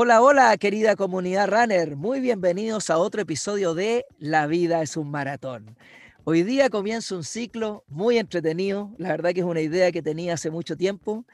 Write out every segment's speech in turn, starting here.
Hola, hola, querida comunidad runner. Muy bienvenidos a otro episodio de La vida es un maratón. Hoy día comienza un ciclo muy entretenido. La verdad que es una idea que tenía hace mucho tiempo.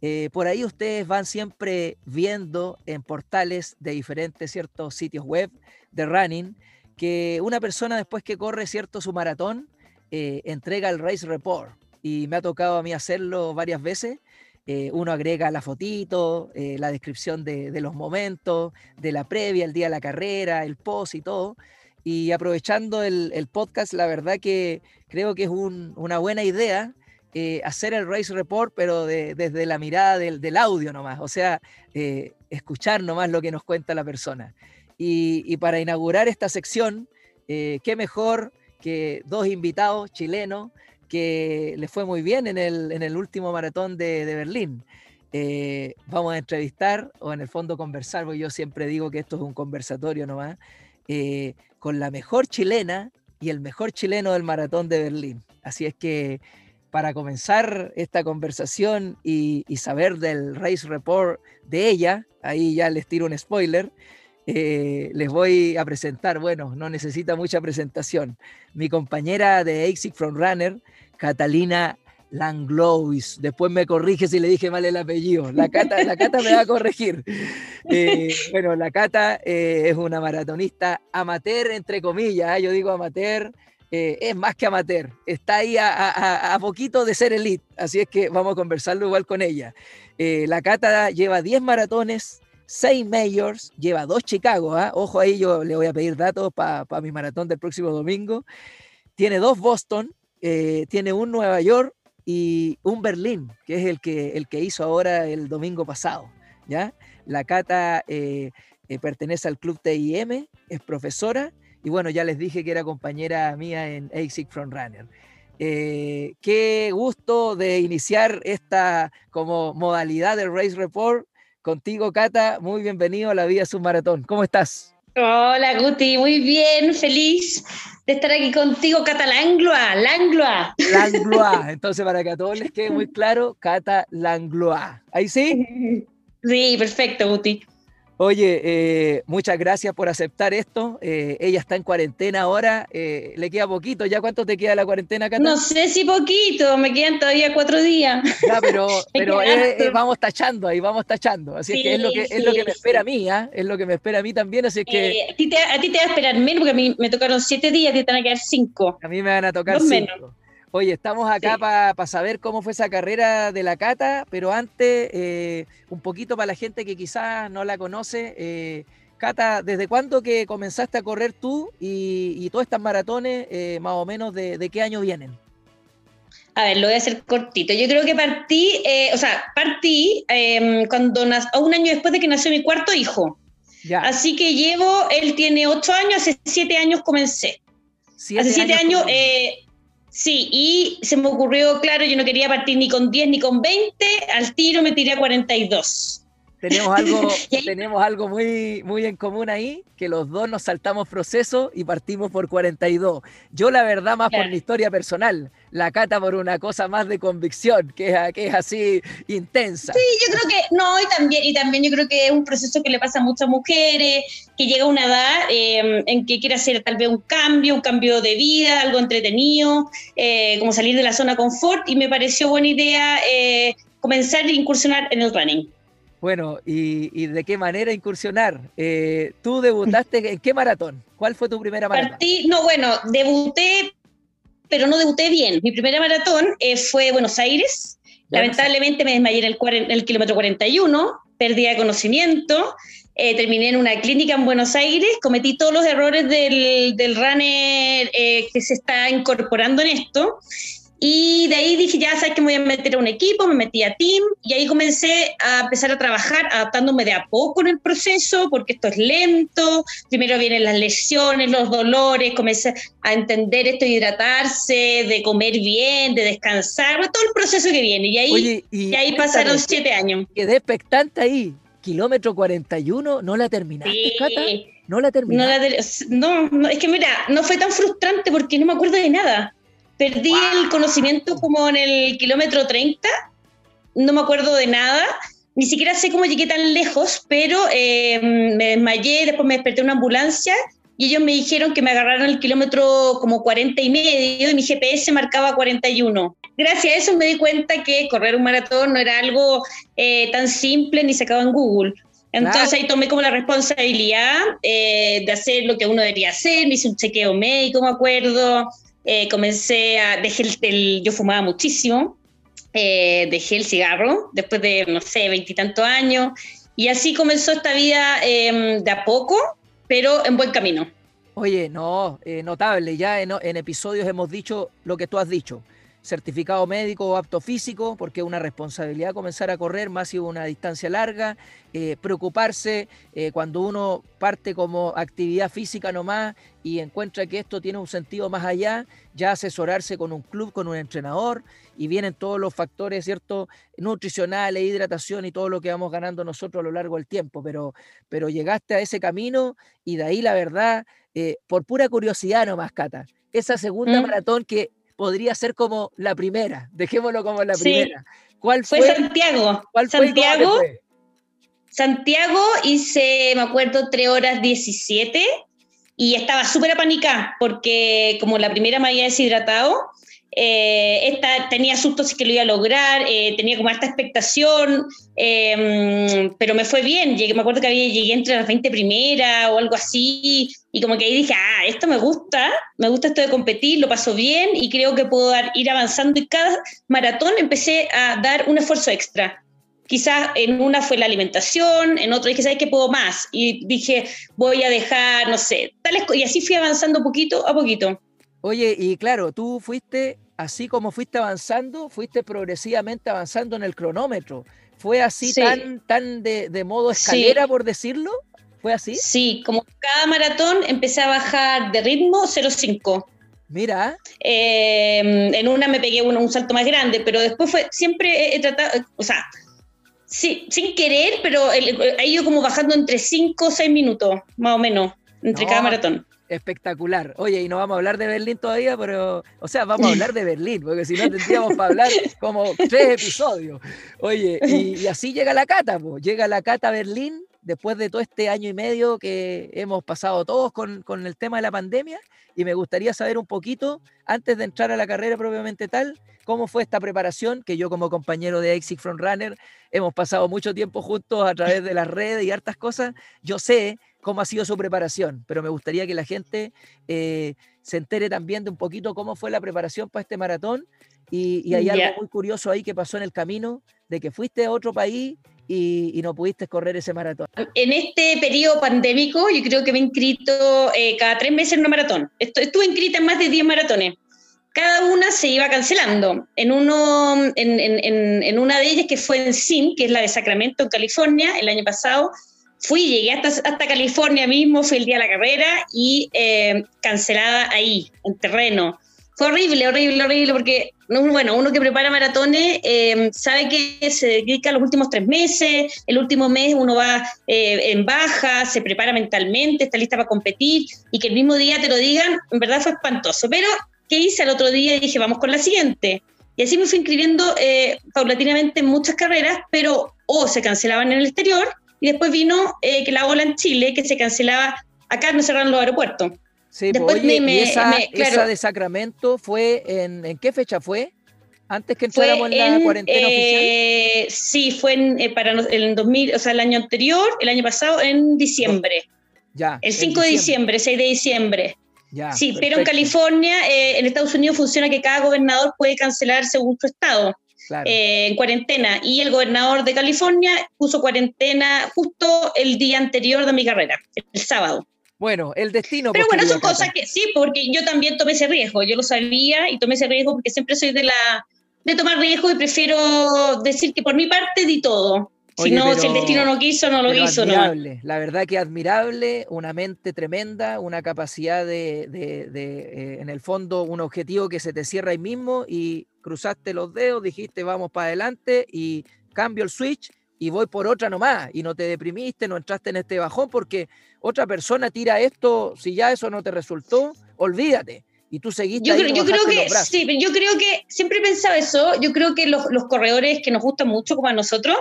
Eh, por ahí ustedes van siempre viendo en portales de diferentes ciertos sitios web de running que una persona después que corre cierto su maratón eh, entrega el race report y me ha tocado a mí hacerlo varias veces. Eh, uno agrega la fotito, eh, la descripción de, los momentos, de la previa, el día de la carrera, el post y todo. Y aprovechando el, podcast, la verdad que creo que es una buena idea hacer el race report, pero desde la mirada del, audio nomás, o sea, escuchar nomás lo que nos cuenta la persona. Y, para inaugurar esta sección, eh, qué mejor que dos invitados chilenos que les fue muy bien en el, último maratón de, Berlín. Eh, vamos a entrevistar o en el fondo conversar, porque yo siempre digo que esto es un conversatorio nomás, eh, con la mejor chilena y el mejor chileno del maratón de Berlín. Así es que para comenzar esta conversación y, saber del race report de ella, ahí ya les tiro un spoiler, eh, les voy a presentar, bueno, no necesita mucha presentación, mi compañera de ASIC Runner, Catalina Langlois. Después me corrige si le dije mal el apellido. La Cata, la Cata me va a corregir. Eh, bueno, la Cata eh, es una maratonista amateur, entre comillas. Yo digo amateur, es más que amateur. Está ahí a, a, poquito de ser elite. Así es que vamos a conversarlo igual con ella. la Cata lleva 10 maratones, seis majors, lleva dos Chicago, ¿ah? ojo ahí, yo le voy a pedir datos para mi maratón del próximo domingo. Tiene dos Boston, eh, tiene un Nueva York y un Berlín, que es el que, el que hizo ahora el domingo pasado. ¿ya? La Cata eh, eh, pertenece al club TIM, es profesora y bueno, ya les dije que era compañera mía en ASIC Frontrunner. Eh, qué gusto de iniciar esta como modalidad del Race Report Contigo, Cata, muy bienvenido a la Vida Submaratón. ¿Cómo estás? Hola, Guti, muy bien, feliz de estar aquí contigo, Cata Langloa, Langloa. Langloa, entonces para que a todos les quede muy claro, Cata Langloa. ¿Ahí sí? Sí, perfecto, Guti. Oye, eh, muchas gracias por aceptar esto. Eh, ella está en cuarentena ahora, eh, le queda poquito. ¿Ya cuánto te queda la cuarentena, Cata? No sé si poquito, me quedan todavía cuatro días. Ya, pero, pero vamos tachando ahí, vamos tachando. Así que es lo que, es lo que me espera a mí, ¿ah? es lo que me espera a mí también. Así que... a, ti te, a ti te va a esperar menos, porque a mí me tocaron siete días y te van a quedar cinco. A mí me van a tocar cinco. Menos. Oye, estamos acá para saber cómo fue esa carrera de la Cata, pero antes, eh, un poquito para la gente que quizás no la conoce. Eh, Cata, ¿desde cuándo que comenzaste a correr tú y, y todas estas maratones, eh, más o menos, de, qué año vienen? A ver, lo voy a hacer cortito. Yo creo que partí, o sea, partí em, cuando un año después de que nació mi cuarto hijo. Ya. Así que llevo, él tiene ocho años, hace siete años comencé. hace siete años, años Sí, y se me ocurrió, claro, yo no quería partir ni con 10 ni con 20, al tiro me tiré a 42. Tenemos algo, tenemos algo muy, muy en común ahí, que los dos nos saltamos proceso y partimos por 42. Yo la verdad más por mi historia personal, la Cata por una cosa más de convicción, que es, que es así intensa. Sí, yo creo que, no, y también, y también yo creo que es un proceso que le pasa a muchas mujeres, que llega a una edad em, en que quiere hacer tal vez un cambio, un cambio de vida, algo entretenido, eh, como salir de la zona confort, y me pareció buena idea eh, comenzar a incursionar en el running. Bueno, y, de qué manera incursionar? Eh, ¿Tú debutaste en qué maratón? ¿Cuál fue tu primera maratón? no, bueno, debuté, pero no debuté bien. Mi primera maratón eh, fue Buenos Aires. Lamentablemente me desmayé en el, en el kilómetro 41, perdí de conocimiento, eh, terminé en una clínica en Buenos Aires, cometí todos los errores del, del runner que se está incorporando en esto y de ahí dije, ya sabes que me voy a meter a un equipo, me metí a team y ahí comencé a empezar a trabajar adaptándome de a poco en el proceso, porque esto es lento. Primero vienen las lesiones, los dolores, comencé a entender esto de hidratarse, de comer bien, de descansar, todo el proceso que viene. Y ahí, y, ahí pasaron siete años. Quedé expectante ahí. Kilómetro 41, ¿no la terminaste, Cata? ¿No la terminaste? No, no, es que mira, no fue tan frustrante porque no me acuerdo de nada. Perdí el conocimiento como en el kilómetro 30, no me acuerdo de nada, ni siquiera sé cómo llegué tan lejos, pero eh, me desmayé, después me desperté en una ambulancia y ellos me dijeron que me agarraron el kilómetro como 40 y medio y mi GPS marcaba 41. Gracias a eso me di cuenta que correr un maratón no era algo eh, tan simple ni sacado en Google. Entonces ahí tomé como la responsabilidad eh, de hacer lo que uno debería hacer, me hice un chequeo médico, me acuerdo, eh, comencé a, dejé el, yo fumaba muchísimo, dejé el cigarro después de, no sé, veintitantos años, y así comenzó esta vida em, de a poco, pero en buen camino. Oye, no, notable, ya en, en episodios hemos dicho lo que tú has dicho certificado médico o apto físico, porque es una responsabilidad comenzar a correr más si una distancia larga, eh, preocuparse eh, cuando uno parte como actividad física nomás y encuentra que esto tiene un sentido más allá, ya asesorarse con un club, con un entrenador y vienen todos los factores, ¿cierto? Nutricionales, hidratación y todo lo que vamos ganando nosotros a lo largo del tiempo, pero, pero llegaste a ese camino y de ahí la verdad, eh, por pura curiosidad nomás, Cata, esa segunda mm. maratón que podría ser como la primera, dejémoslo como la primera. ¿Cuál fue? Santiago. ¿Cuál Santiago. Fue Santiago hice, me acuerdo, 3 horas 17 y estaba súper apanicada porque como la primera me había deshidratado, eh, esta, tenía susto si que lo iba a lograr, eh, tenía como esta expectación, em, pero me fue bien. Llegué, me acuerdo que había, llegué entre las 20 primeras o algo así, y como que ahí dije, ah, esto me gusta, me gusta esto de competir, lo paso bien y creo que puedo ir avanzando. Y cada maratón empecé a dar un esfuerzo extra. Quizás en una fue la alimentación, en otra dije, ¿sabes qué puedo más? Y dije, voy a dejar, no sé, tales y así fui avanzando poquito a poquito. Oye, y claro, tú fuiste así como fuiste avanzando, fuiste progresivamente avanzando en el cronómetro. ¿Fue así tan, tan de, modo escalera, por decirlo? ¿Fue así? Sí, como cada maratón empecé a bajar de ritmo 0,5. Mira. Em, en una me pegué un, salto más grande, pero después fue, siempre he, tratado, o sea, sí, sin querer, pero he ido como bajando entre 5 o 6 minutos, más o menos, entre cada maratón. Espectacular. Oye, y no vamos a hablar de Berlín todavía, pero, o sea, vamos a hablar de Berlín, porque si no tendríamos para hablar como tres episodios. Oye, y, así llega la cata, pues. llega la cata a Berlín después de todo este año y medio que hemos pasado todos con, con el tema de la pandemia, y me gustaría saber un poquito, antes de entrar a la carrera propiamente tal, cómo fue esta preparación, que yo como compañero de Exit Front Runner hemos pasado mucho tiempo juntos a través de las redes y hartas cosas. Yo sé cómo ha sido su preparación, pero me gustaría que la gente eh, se entere también de un poquito cómo fue la preparación para este maratón y, hay algo muy curioso ahí que pasó en el camino, de que fuiste a otro país y, no pudiste correr ese maratón. En este periodo pandémico yo creo que me he inscrito eh, cada tres meses en una maratón. Estuve inscrita en más de 10 maratones. Cada una se iba cancelando. En, uno, en, en, en una de ellas que fue en SIM, que es la de Sacramento, en California, el año pasado, fui, llegué hasta, hasta California mismo, fue el día de la carrera y eh, cancelada ahí, en terreno. Fue horrible, horrible, horrible, porque, bueno, uno que prepara maratones eh, sabe que se dedica los últimos tres meses, el último mes uno va eh, en baja, se prepara mentalmente, está lista para competir, y que el mismo día te lo digan, en verdad fue espantoso. Pero, ¿qué hice al otro día? Dije, vamos con la siguiente. Y así me fui inscribiendo paulatinamente en muchas carreras, pero o se cancelaban en el exterior, y después vino eh, que la ola en Chile, que se cancelaba, acá no cerraron los aeropuertos. Sí, después pues, me, esa, de Sacramento fue, en, ¿en qué fecha fue? Antes que entráramos en, la cuarentena eh, oficial. Sí, fue en, eh, para el 2000, o sea, el año anterior, el año pasado, en diciembre. Ya. El 5 de diciembre, 6 de diciembre. Ya, sí, pero en California, en Estados Unidos funciona que cada gobernador puede cancelar según su estado. Eh, en cuarentena. Y el gobernador de California puso cuarentena justo el día anterior de mi carrera, el sábado. Bueno, el destino. Pero bueno, son cosas que sí, porque yo también tomé ese riesgo. Yo lo sabía y tomé ese riesgo porque siempre soy de la de tomar riesgo y prefiero decir que por mi parte di todo. si no, si el destino no quiso, no lo hizo. Admirable. La verdad que admirable, una mente tremenda, una capacidad de, de, eh, en el fondo, un objetivo que se te cierra ahí mismo y cruzaste los dedos, dijiste vamos para adelante y cambio el switch y voy por otra nomás y no te deprimiste, no entraste en este bajón porque otra persona tira esto, si ya eso no te resultó, olvídate. Y tú seguiste. Yo, yo creo que sí, yo creo que siempre he pensado eso. Yo creo que los, los corredores que nos gustan mucho, como a nosotros,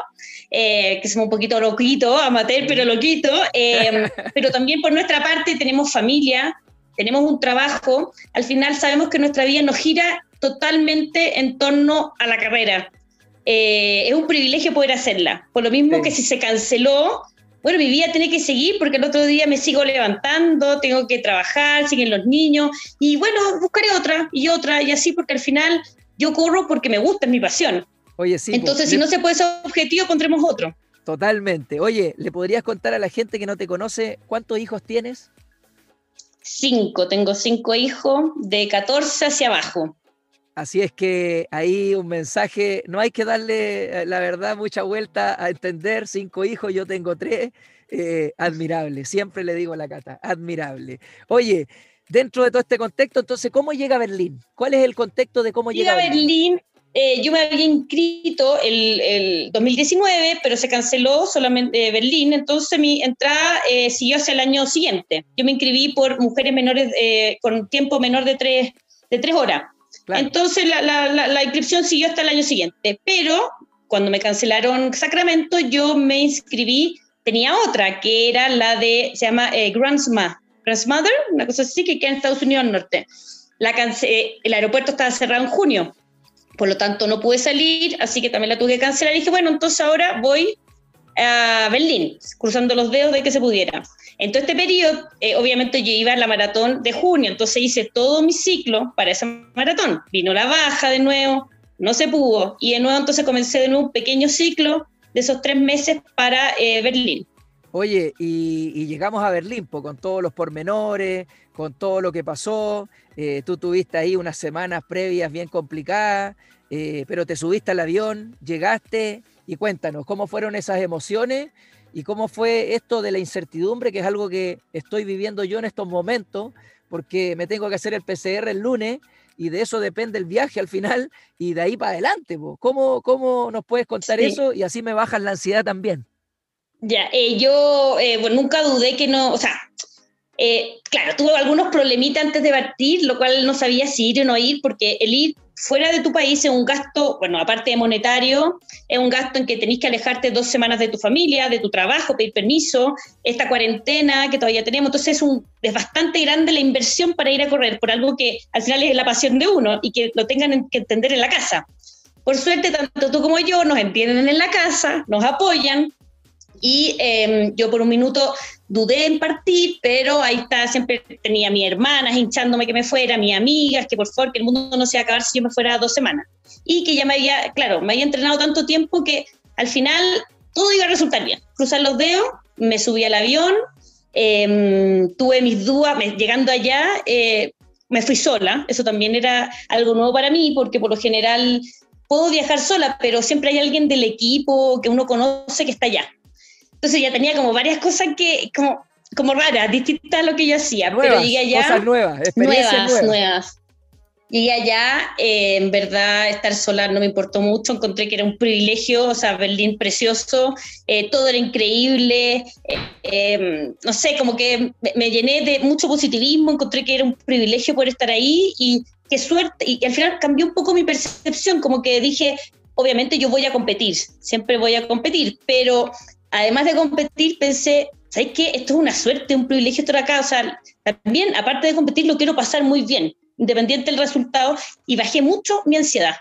eh, que somos un poquito loquitos, amateur, pero loquito, eh, pero también por nuestra parte tenemos familia, tenemos un trabajo. Al final sabemos que nuestra vida nos gira totalmente en torno a la carrera. Eh, es un privilegio poder hacerla. Por lo mismo que si se canceló, bueno, mi vida tiene que seguir porque el otro día me sigo levantando, tengo que trabajar, siguen los niños y bueno, buscaré otra y otra y así porque al final yo corro porque me gusta, es mi pasión. Oye, sí. Entonces, si no se puede ese objetivo, pondremos otro. Totalmente. Oye, ¿le podrías contar a la gente que no te conoce cuántos hijos tienes? Cinco, tengo cinco hijos de 14 hacia abajo. Así es que ahí un mensaje, no hay que darle, eh, la verdad, mucha vuelta a entender, cinco hijos, yo tengo tres, eh, admirable, siempre le digo a la Cata, admirable. Oye, dentro de todo este contexto, entonces, ¿cómo llega a Berlín? ¿Cuál es el contexto de cómo llega, a Berlín? Eh, yo me había inscrito el, el, 2019, pero se canceló solamente Berlín, entonces mi entrada siguió hacia el año siguiente. Yo me inscribí por mujeres menores con tiempo menor de tres, de tres horas. Entonces la, inscripción siguió hasta el año siguiente, pero cuando me cancelaron Sacramento, yo me inscribí, tenía otra, que era la de, se llama eh, Grandma, Grandmother, una cosa así, que queda en Estados Unidos Norte. La eh, el aeropuerto estaba cerrado en junio, por lo tanto no pude salir, así que también la tuve que cancelar. Y dije, bueno, entonces ahora voy a Berlín, cruzando los dedos de que se pudiera. En todo este periodo, eh, obviamente yo iba a la maratón de junio, entonces hice todo mi ciclo para esa maratón. Vino la baja de nuevo, no se pudo, y de nuevo entonces comencé de nuevo un pequeño ciclo de esos tres meses para eh, Berlín. Oye, y, llegamos a Berlín con todos los pormenores, con todo lo que pasó. Eh, tú tuviste ahí unas semanas previas bien complicadas, pero te subiste al avión, llegaste y cuéntanos cómo fueron esas emociones y cómo fue esto de la incertidumbre, que es algo que estoy viviendo yo en estos momentos, porque me tengo que hacer el PCR el lunes y de eso depende el viaje al final y de ahí para adelante. ¿Cómo, ¿Cómo nos puedes contar eso y así me bajas la ansiedad también? Ya, eh, yo eh, nunca dudé que no, o sea, eh, claro, tuve algunos problemitas antes de partir, lo cual no sabía si ir o no ir, porque el ir fuera de tu país es un gasto, bueno, aparte de monetario, es un gasto en que tenés que alejarte dos semanas de tu familia, de tu trabajo, pedir permiso, esta cuarentena que todavía tenemos. Entonces es, un, es bastante grande la inversión para ir a correr por algo que al final es la pasión de uno y que lo tengan que entender en la casa. Por suerte, tanto tú como yo nos entienden en la casa, nos apoyan, y em, yo por un minuto dudé en partir, pero ahí está, siempre tenía a mi hermanas hinchándome que me fuera, mis amigas, que por favor, que el mundo no se iba a acabar si yo me fuera dos semanas. Y que ya me había, claro, me había entrenado tanto tiempo que al final todo iba a resultar bien. Cruzar los dedos, me subí al avión, em, tuve mis dudas, llegando allá, eh, me fui sola, eso también era algo nuevo para mí, porque por lo general puedo viajar sola, pero siempre hay alguien del equipo que uno conoce que está allá. Entonces ya tenía como varias cosas que, como, como raras, distintas a lo que yo hacía. pero llegué allá. Cosas nuevas, experiencias nuevas. nuevas. Llegué allá, eh, en verdad estar sola no me importó mucho, encontré que era un privilegio, o sea, Berlín precioso, eh, todo era increíble, eh, no sé, como que me, llené de mucho positivismo, encontré que era un privilegio poder estar ahí y qué suerte, y al final cambió un poco mi percepción, como que dije, obviamente yo voy a competir, siempre voy a competir, pero además de competir, pensé, ¿sabes qué? Esto es una suerte, un privilegio estar acá. O sea, también, aparte de competir, lo quiero pasar muy bien, independiente del resultado, y bajé mucho mi ansiedad,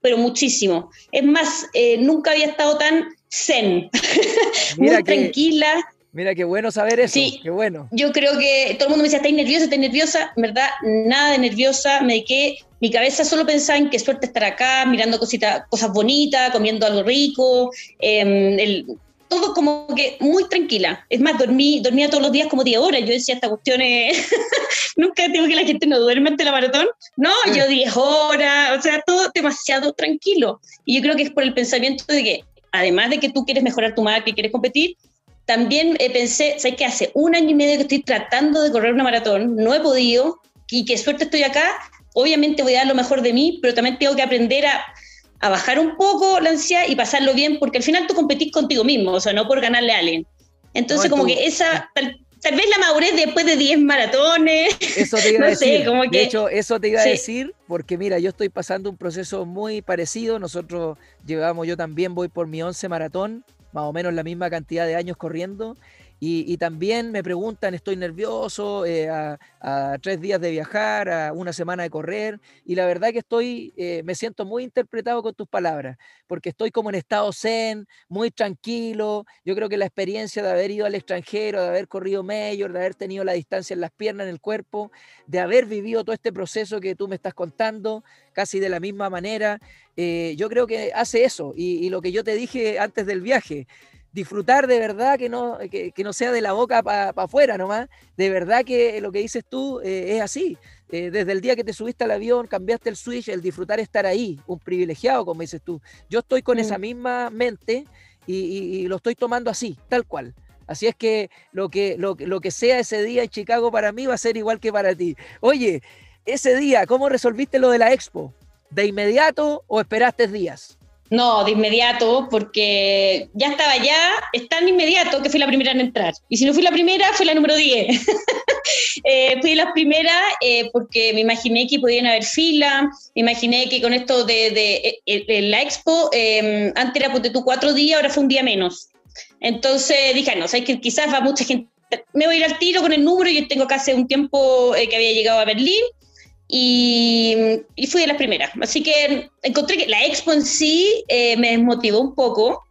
pero muchísimo. Es más, eh, nunca había estado tan zen, muy tranquila. Mira, qué bueno saber eso. Sí, qué bueno. Yo creo que todo el mundo me decía, ¿estás nerviosa? ¿Estás nerviosa? En verdad, nada de nerviosa. Me dediqué, mi cabeza solo pensaba en qué suerte estar acá, mirando cositas, cosas bonitas, comiendo algo rico. Em, el, todo como que muy tranquila. Es más, dormí, dormía todos los días como 10 horas. Yo decía, esta cuestión es... Nunca digo que la gente no duerme ante la maratón. No, yo 10 horas, o sea, todo demasiado tranquilo. Y yo creo que es por el pensamiento de que, además de que tú quieres mejorar tu marca y quieres competir, también eh, pensé, ¿sabes qué? Hace un año y medio que estoy tratando de correr una maratón, no he podido, y qué suerte estoy acá. Obviamente voy a dar lo mejor de mí, pero también tengo que aprender a a bajar un poco la ansiedad y pasarlo bien, porque al final tú competís contigo mismo, o sea, no por ganarle a alguien. Entonces, como que esa, tal vez la madurez después de 10 maratones. Eso te iba a decir. De hecho, eso te iba a decir, porque mira, yo estoy pasando un proceso muy parecido. Nosotros llevamos, yo también voy por mi 11 maratón, más o menos la misma cantidad de años corriendo. Y, también me preguntan, estoy nervioso, eh, a, tres días de viajar, a una semana de correr, y la verdad que estoy, eh, me siento muy interpretado con tus palabras, porque estoy como en estado zen, muy tranquilo. Yo creo que la experiencia de haber ido al extranjero, de haber corrido mayor, de haber tenido la distancia en las piernas, en el cuerpo, de haber vivido todo este proceso que tú me estás contando, casi de la misma manera, eh, yo creo que hace eso. y lo que yo te dije antes del viaje, disfrutar de verdad que no, que, no sea de la boca para afuera nomás, de verdad que lo que dices tú eh, es así. Eh, desde el día que te subiste al avión, cambiaste el switch, el disfrutar estar ahí, un privilegiado, como dices tú. Yo estoy con esa misma mente y, lo estoy tomando así, tal cual. Así es que lo, que lo, lo que sea ese día en Chicago para mí va a ser igual que para ti. Oye, ese día, ¿cómo resolviste lo de la expo? ¿De inmediato o esperaste días? No, de inmediato, porque ya estaba ya, es tan inmediato que fui la primera en entrar. Y si no fui la primera, fui la número 10. eh, fui la primera eh, porque me imaginé que podían haber fila, me imaginé que con esto de, de, eh, la expo, em, antes era tú cuatro días, ahora fue un día menos. Entonces dije, no, sabes que quizás va mucha gente, me voy a ir al tiro con el número, yo tengo casi un tiempo eh, que había llegado a Berlín, y, fui de las primeras. Así que encontré que la expo en sí eh, me desmotivó un poco.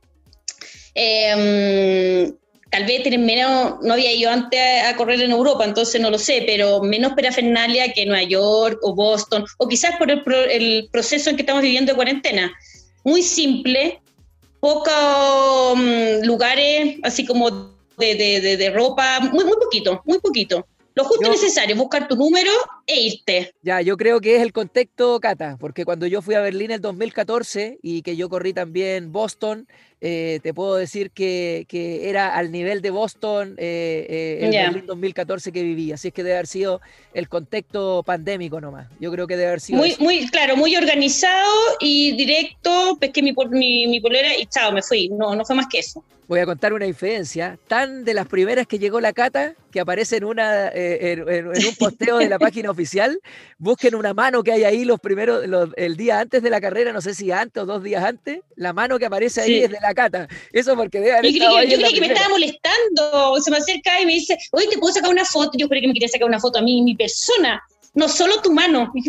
Em, tal vez menos, no había ido antes a, correr en Europa, entonces no lo sé, pero menos perafernalia que Nueva York o Boston, o quizás por el, el proceso en que estamos viviendo de cuarentena. Muy simple, pocos mm, lugares así como de, de, de, ropa, muy, muy poquito, muy poquito. Lo justo necesario, buscar tu número e irte. Ya, yo creo que es el contexto, Cata, porque cuando yo fui a Berlín el 2014 y que yo corrí también Boston, eh, te puedo decir que, que, era al nivel de Boston eh, eh el Berlín 2014 que viví. Así es que debe haber sido el contexto pandémico nomás. Yo creo que debe haber sido. Muy, muy claro, muy organizado y directo. Pesqué mi, mi, mi polera y chao, me fui. No, no fue más que eso voy a contar una diferencia, tan de las primeras que llegó la cata, que aparece en, una, eh, en, un posteo de la página oficial, busquen una mano que hay ahí los primeros, el día antes de la carrera, no sé si antes o dos días antes, la mano que aparece ahí es de la cata. Eso porque debe haber Yo creí, que me estaba molestando, se me acerca y me dice, oye, ¿te puedo sacar una foto? Yo creí que me quería sacar una foto a mí, mi persona no solo tu mano.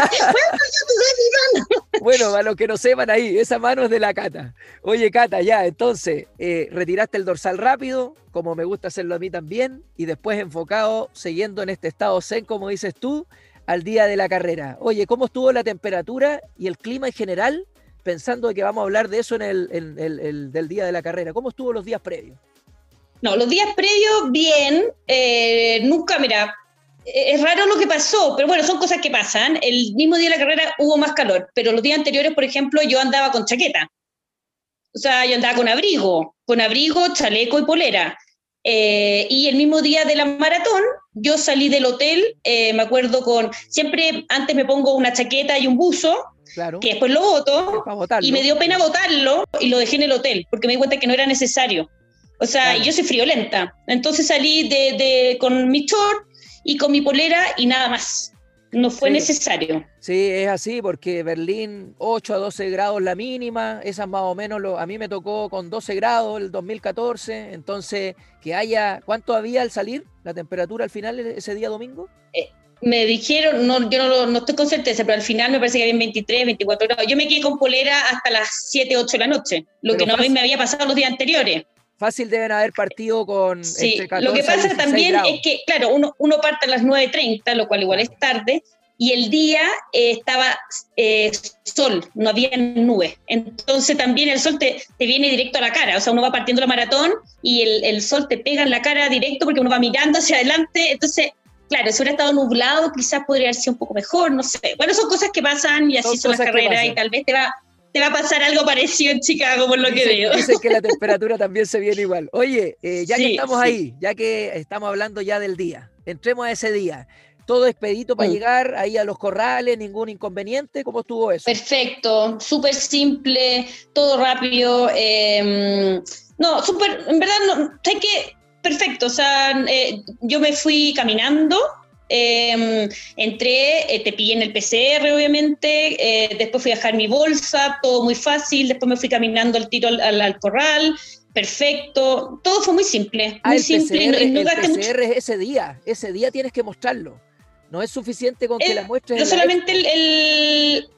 bueno, a los que no sepan ahí, esa mano es de la Cata. Oye, Cata, ya, entonces, eh, retiraste el dorsal rápido, como me gusta hacerlo a mí también, y después enfocado, siguiendo en este estado zen, como dices tú, al día de la carrera. Oye, ¿cómo estuvo la temperatura y el clima en general? Pensando que vamos a hablar de eso en el, del día de la carrera. ¿Cómo estuvo los días previos? No, los días previos, bien. Eh, nunca, mira, es raro lo que pasó, pero bueno, son cosas que pasan. El mismo día de la carrera hubo más calor, pero los días anteriores, por ejemplo, yo andaba con chaqueta. O sea, yo andaba con abrigo, con abrigo, chaleco y polera. Eh, y el mismo día de la maratón, yo salí del hotel, eh, me acuerdo con, siempre antes me pongo una chaqueta y un buzo, que después lo voto, y me dio pena votarlo y lo dejé en el hotel, porque me di cuenta que no era necesario. O sea, yo soy friolenta. Entonces salí de, de, con mi short, y con mi polera y nada más. No fue necesario. Sí, es así, porque Berlín 8 a 12 grados la mínima, esas más o menos, lo, a mí me tocó con 12 grados el 2014, entonces que haya, ¿cuánto había al salir la temperatura al final ese día domingo? Eh, me dijeron, no, yo no, no, estoy con certeza, pero al final me parece que había 23, 24 grados. Yo me quedé con polera hasta las 7, 8 de la noche, lo que no me había pasado los días anteriores. Fácil deben haber partido con. Sí, lo que pasa también es que, claro, uno, uno parte a las 9.30, lo cual igual es tarde, y el día eh, estaba eh, sol, no había nube. Entonces también el sol te, te, viene directo a la cara, o sea, uno va partiendo la maratón y el, el, sol te pega en la cara directo porque uno va mirando hacia adelante. Entonces, claro, si hubiera estado nublado, quizás podría haber sido un poco mejor, no sé. Bueno, son cosas que pasan y así son, las carreras y tal vez te va te va a pasar algo parecido en Chicago, por lo que veo. Dicen que la temperatura también se viene igual. Oye, eh, ya que estamos ahí, ya que estamos hablando ya del día, entremos a ese día. Todo expedito para mm. llegar ahí a los corrales, ningún inconveniente. ¿Cómo estuvo eso? Perfecto, súper simple, todo rápido. Em, no, súper, en verdad, no, sé que perfecto, o sea, eh, yo me fui caminando, em, entré, eh, te pillé en el PCR, obviamente, eh, después fui a dejar mi bolsa, todo muy fácil, después me fui caminando al tiro al, corral, perfecto, todo fue muy simple, ah, muy el simple. PCR, el PCR es ese día, ese día tienes que mostrarlo. No es suficiente con que la muestres. No solamente el,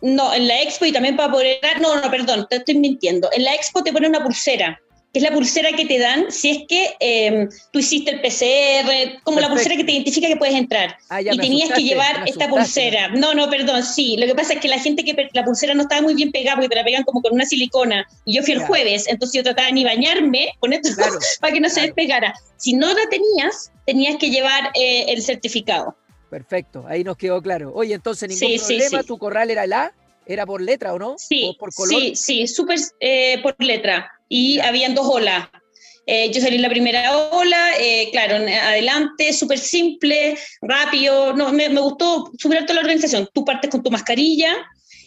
No, en la expo y también para poder. No, no, perdón, te estoy mintiendo. En la expo te pone una pulsera que es la pulsera que te dan si es que em, tú hiciste el PCR, como la pulsera que te identifica que puedes entrar. Ah, y tenías que llevar esta pulsera. No, no, perdón, sí. Lo que pasa es que la gente que la pulsera no estaba muy bien pegada porque te la pegan como con una silicona. Y yo fui el jueves, entonces yo trataba ni bañarme con esto para que no se despegara. Si no la tenías, tenías que llevar eh, el certificado. Perfecto, ahí nos quedó claro. Oye, entonces ningún problema, tu corral era el A, era por letra o no? Sí, por color? sí, sí, súper eh, por letra y habían dos olas. Eh, yo salí en la primera ola, eh, claro, adelante, súper simple, rápido, no, me, gustó superar toda la organización. Tú partes con tu mascarilla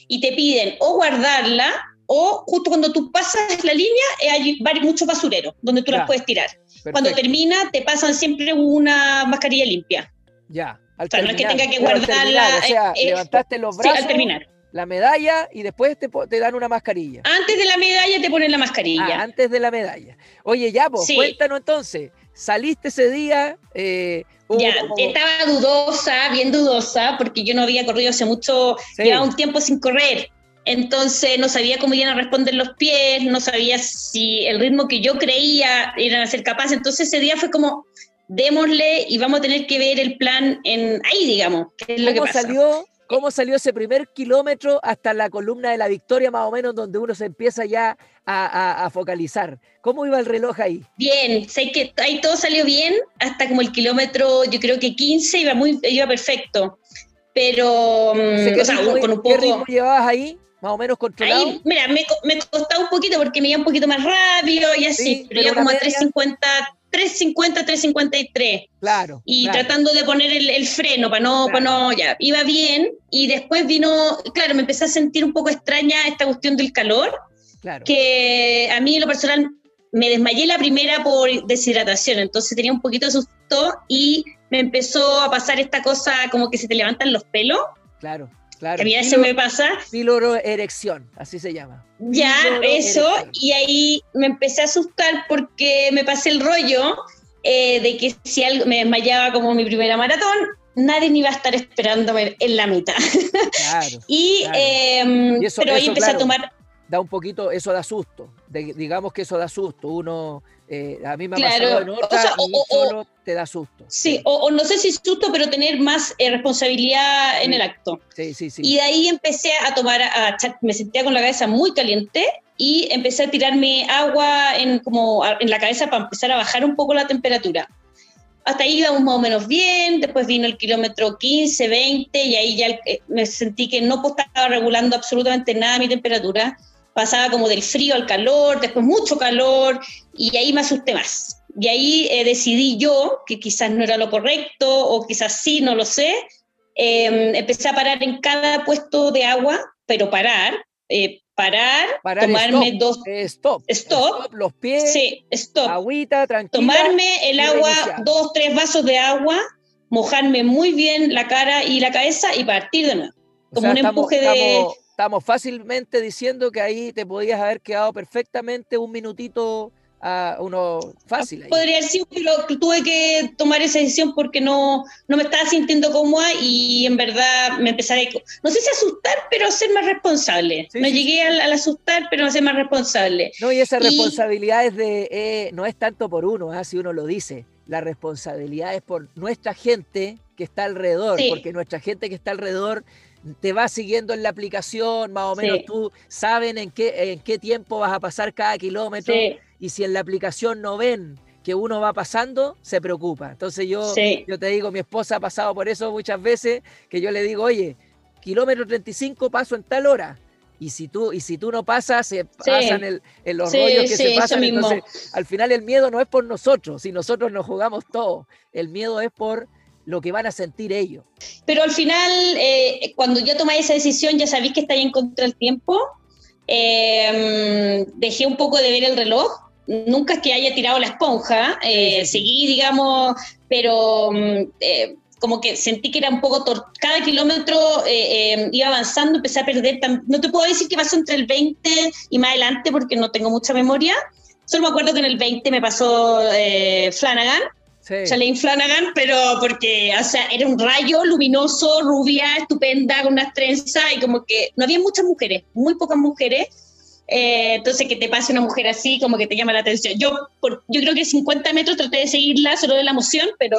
y te piden o guardarla o justo cuando tú pasas la línea eh, hay muchos basureros donde tú las puedes tirar. Cuando termina te pasan siempre una mascarilla limpia. Ya. Al o sea, no es que tenga que guardarla. o sea, levantaste los brazos. al terminar la medalla y después te, te, dan una mascarilla. Antes de la medalla te ponen la mascarilla. Ah, antes de la medalla. Oye, ya, pues, cuéntanos entonces, saliste ese día. Eh, ya, estaba dudosa, bien dudosa, porque yo no había corrido hace mucho, llevaba un tiempo sin correr. Entonces no sabía cómo iban a responder los pies, no sabía si el ritmo que yo creía iban a ser capaces. Entonces ese día fue como, démosle y vamos a tener que ver el plan en ahí, digamos. ¿qué es lo que pasa? salió ¿Cómo salió ese primer kilómetro hasta la columna de la victoria, más o menos, donde uno se empieza ya a, focalizar? ¿Cómo iba el reloj ahí? Bien, sé que ahí todo salió bien, hasta como el kilómetro, yo creo que 15, iba, muy, iba perfecto. Pero, mm, o sea, con un poco... ¿Qué ritmo llevabas ahí? Más o menos controlado. Ahí, mira, me, me, costaba un poquito porque me iba un poquito más rápido y así, pero, iba como a 350, 350, 353. Claro. Y tratando de poner el, freno para no, para no, ya, iba bien. Y después vino, claro, me empecé a sentir un poco extraña esta cuestión del calor. Claro. Que a mí en lo personal me desmayé la primera por deshidratación, entonces tenía un poquito de susto y me empezó a pasar esta cosa como que se te levantan los pelos. Claro. Claro. a mí eso me pasa. erección, así se llama. Ya, eso, y ahí me empecé a asustar porque me pasé el rollo eh, de que si algo me desmayaba como mi primera maratón, nadie ni iba a estar esperándome en la mitad. Claro, y, em, pero ahí empecé a tomar... Da un poquito, eso da susto, digamos que eso da susto, uno eh, a mí me ha pasado en otra y solo te da susto. Sí, O, no sé si susto, pero tener más eh, responsabilidad en el acto. Sí, sí, sí. Y de ahí empecé a tomar, a, me sentía con la cabeza muy caliente y empecé a tirarme agua en, como en la cabeza para empezar a bajar un poco la temperatura. Hasta ahí íbamos más o menos bien, después vino el kilómetro 15, 20 y ahí ya eh, me sentí que no estaba regulando absolutamente nada mi temperatura pasaba como del frío al calor, después mucho calor, y ahí me asusté más. Y ahí eh, decidí yo, que quizás no era lo correcto, o quizás sí, no lo sé, em, empecé a parar en cada puesto de agua, pero parar, eh, parar, tomarme dos... Eh, stop, stop. los pies. Sí, stop. Agüita, tranquila. Tomarme el agua, dos, tres vasos de agua, mojarme muy bien la cara y la cabeza y partir de nuevo. Como un empuje de estamos fácilmente diciendo que ahí te podías haber quedado perfectamente un minutito a uno fácil. Podría ser, pero tuve que tomar esa decisión porque no, no me estaba sintiendo cómoda y en verdad me empecé a, no sé si asustar, pero ser más responsable. no llegué Al, asustar, pero a ser más responsable. No, y esa responsabilidad es de, eh, no es tanto por uno, ¿ah? si uno lo dice, la responsabilidad es por nuestra gente que está alrededor, porque nuestra gente que está alrededor te va siguiendo en la aplicación, más o menos tú saben en qué, en qué tiempo vas a pasar cada kilómetro y si en la aplicación no ven que uno va pasando, se preocupa. Entonces yo, yo te digo, mi esposa ha pasado por eso muchas veces, que yo le digo, oye, kilómetro 35 paso en tal hora. Y si tú, y si tú no pasas, se pasan el, en los rollos que se pasan. Entonces, al final el miedo no es por nosotros, si nosotros nos jugamos todo. El miedo es por lo que van a sentir ellos. Pero al final, eh, cuando yo tomé esa decisión, ya sabéis que estáis en contra del tiempo. Eh, dejé un poco de ver el reloj. Nunca es que haya tirado la esponja, eh, seguí, digamos, pero mm, eh, como que sentí que era un poco, cada kilómetro eh, iba avanzando, empecé a perder, no te puedo decir que pasó entre el 20 y más adelante porque no tengo mucha memoria, solo me acuerdo que en el 20 me pasó Flanagan, Sí. Flanagan, pero porque, o sea, era un rayo luminoso, rubia, estupenda, con unas trenzas y como que no había muchas mujeres, muy pocas mujeres. Eh, entonces, que te pase una mujer así, como que te llama la atención. Yo, por, yo creo que 50 metros traté de seguirla solo de la emoción, pero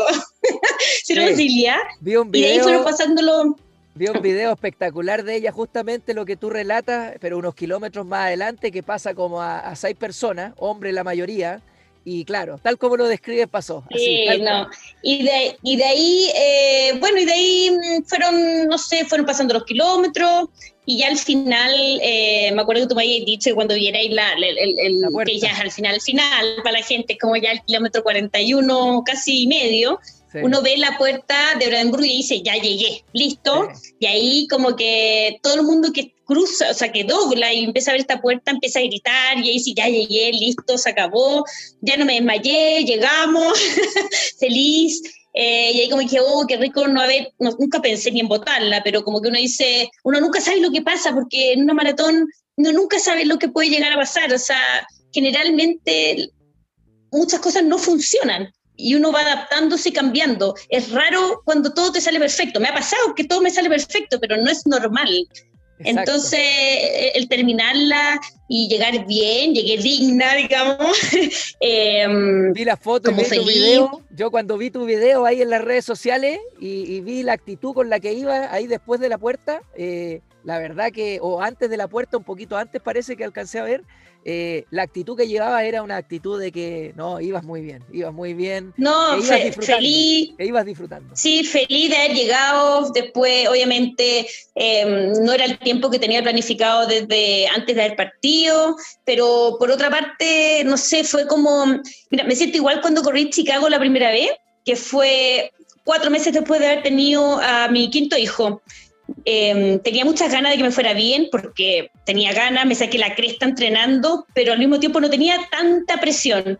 sin posibilidad. Video, y ahí fueron pasándolo. Vi un video espectacular de ella, justamente lo que tú relatas, pero unos kilómetros más adelante, que pasa como a, a seis personas, hombres la mayoría, y claro, tal como lo describes pasó. sí, no. Y de, y de ahí, eh, bueno, y de ahí fueron, no sé, fueron pasando los kilómetros y ya al final, eh, me acuerdo que tú me habías dicho que cuando vierais la, el, el, que ya al final, al final, para la gente, como ya el kilómetro 41, casi medio, uno ve la puerta de Brandenburg y dice, ya llegué, listo. Y ahí como que todo el mundo que cruza, o sea, que dobla y empieza a ver esta puerta, empieza a gritar y ahí dice, ya llegué, listo, se acabó, ya no me desmayé, llegamos, feliz. Eh, y ahí como dije, oh, qué rico no haber, nunca pensé ni en botarla, pero como que uno dice, uno nunca sabe lo que pasa, porque en una maratón uno nunca sabe lo que puede llegar a pasar, o sea, generalmente muchas cosas no funcionan y uno va adaptándose y cambiando. Es raro cuando todo te sale perfecto. Me ha pasado que todo me sale perfecto, pero no es normal. Entonces, el terminarla y llegar bien, llegué digna, digamos. Em, vi la foto y vi tu video. Yo cuando vi tu video ahí en las redes sociales y, vi la actitud con la que iba ahí después de la puerta, eh, la verdad que, o antes de la puerta, un poquito antes parece que alcancé a ver, eh, la actitud que llevaba era una actitud de que no, ibas muy bien, ibas muy bien. No, ibas feliz. ibas disfrutando. Sí, feliz de haber llegado. Después, obviamente, em, no era el tiempo que tenía planificado desde antes de haber partido, pero por otra parte, no sé, fue como. Mira, me siento igual cuando corrí Chicago la primera vez, que fue cuatro meses después de haber tenido a mi quinto hijo. Em, tenía muchas ganas de que me fuera bien porque tenía ganas, me saqué la cresta entrenando, pero al mismo tiempo no tenía tanta presión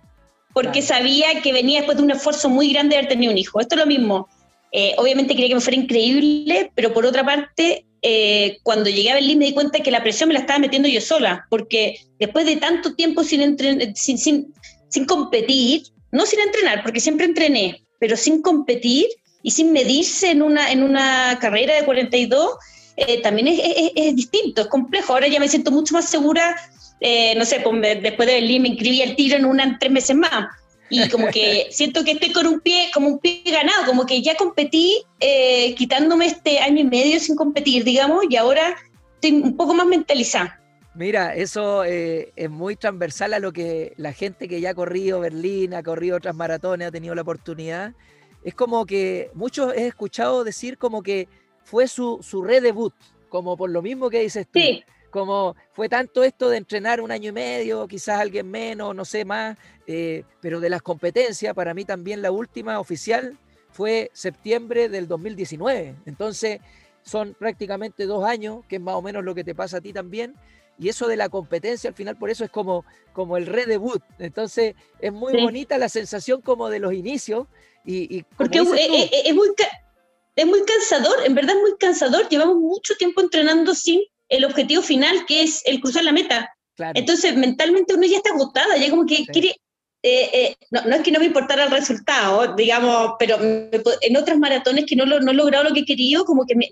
porque sabía que venía después de un esfuerzo muy grande de haber tenido un hijo. Esto es lo mismo. Eh, obviamente quería que me fuera increíble, pero por otra parte, eh, cuando llegué a Berlín me di cuenta que la presión me la estaba metiendo yo sola, porque después de tanto tiempo sin, sin, sin, sin competir, no sin entrenar, porque siempre entrené, pero sin competir, y sin medirse en una, en una carrera de 42, eh, también es, es, distinto, es complejo. Ahora ya me siento mucho más segura, eh, no sé, pues después de Berlín me inscribí al tiro en una en tres meses más. Y como que siento que estoy con un pie, como un pie ganado, como que ya competí, eh, quitándome este año y medio sin competir, digamos, y ahora estoy un poco más mentalizada. Mira, eso es muy transversal a lo que la gente que ya ha corrido Berlín, ha corrido otras maratones, ha tenido la oportunidad es como que muchos he escuchado decir como que fue su, su redebut, como por lo mismo que dices tú. Como fue tanto esto de entrenar un año y medio, quizás alguien menos, no sé más, eh, pero de las competencias, para mí también la última oficial fue septiembre del 2019. Entonces son prácticamente dos años, que es más o menos lo que te pasa a ti también. Y eso de la competencia al final por eso es como, como el redebut. Entonces es muy bonita la sensación como de los inicios, porque es, muy, es muy cansador, en verdad es muy cansador. Llevamos mucho tiempo entrenando sin el objetivo final, que es el cruzar la meta. Entonces, mentalmente uno ya está agotada, ya como que quiere. Eh, eh, no, no, es que no me importara el resultado, digamos, pero en otras maratones que no, lo, no he logrado lo que he querido, como que me,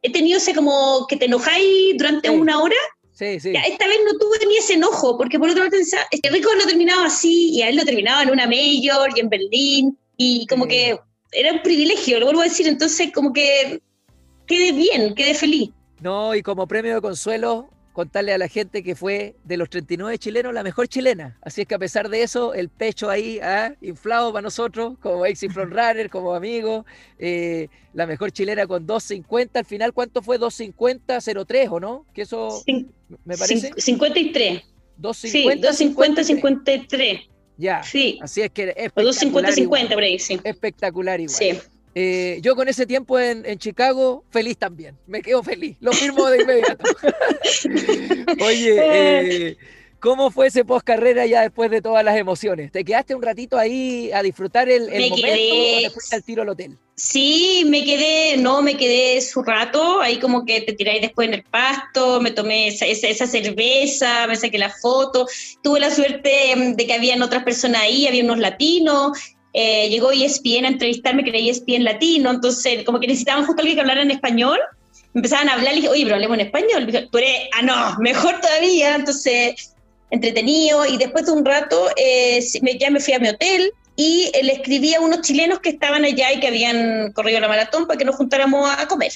he tenido ese como que te enojáis durante una hora. Sí, sí. esta vez no tuve ni ese enojo, porque por otro lado pensaba, este Rico lo terminaba así, y a él lo terminaba en una Major y en Berlín, y como que era un privilegio, lo vuelvo a decir, entonces como que quedé bien, quedé feliz. No, y como premio de consuelo, contarle a la gente que fue de los 39 chilenos la mejor chilena. Así es que a pesar de eso, el pecho ahí ¿ah? inflado para nosotros, como ex Front Runner, como amigos. Eh, la mejor chilena con 2.50. Al final, ¿cuánto fue? 2.50, 03, ¿o no? Que eso me parece. 53. 2.50, sí, 2.50, 53. Ya. Sí. Así es que es 250-50 por ahí, sí. Espectacular igual. Sí. Eh, yo con ese tiempo en, en, Chicago, feliz también. Me quedo feliz. Lo firmo de inmediato. Oye, eh, ¿Cómo fue ese post carrera ya después de todas las emociones? ¿Te quedaste un ratito ahí a disfrutar el, momento o te fuiste al tiro al hotel? Sí, me quedé, no, me quedé su rato, ahí como que te tiráis después en el pasto, me tomé esa, esa, cerveza, me saqué la foto, tuve la suerte mm, de que habían otras personas ahí, había unos latinos, eh, llegó ESPN a entrevistarme, que era ESPN latino, entonces como que necesitaban justo alguien que hablara en español, empezaban a hablar y dije, oye, pero hablemos en español, eres, ah, no, mejor todavía, entonces entretenido, y después de un rato eh, ya me fui a mi hotel, y le escribí a unos chilenos que estaban allá y que habían corrido la maratón para que nos juntáramos a comer.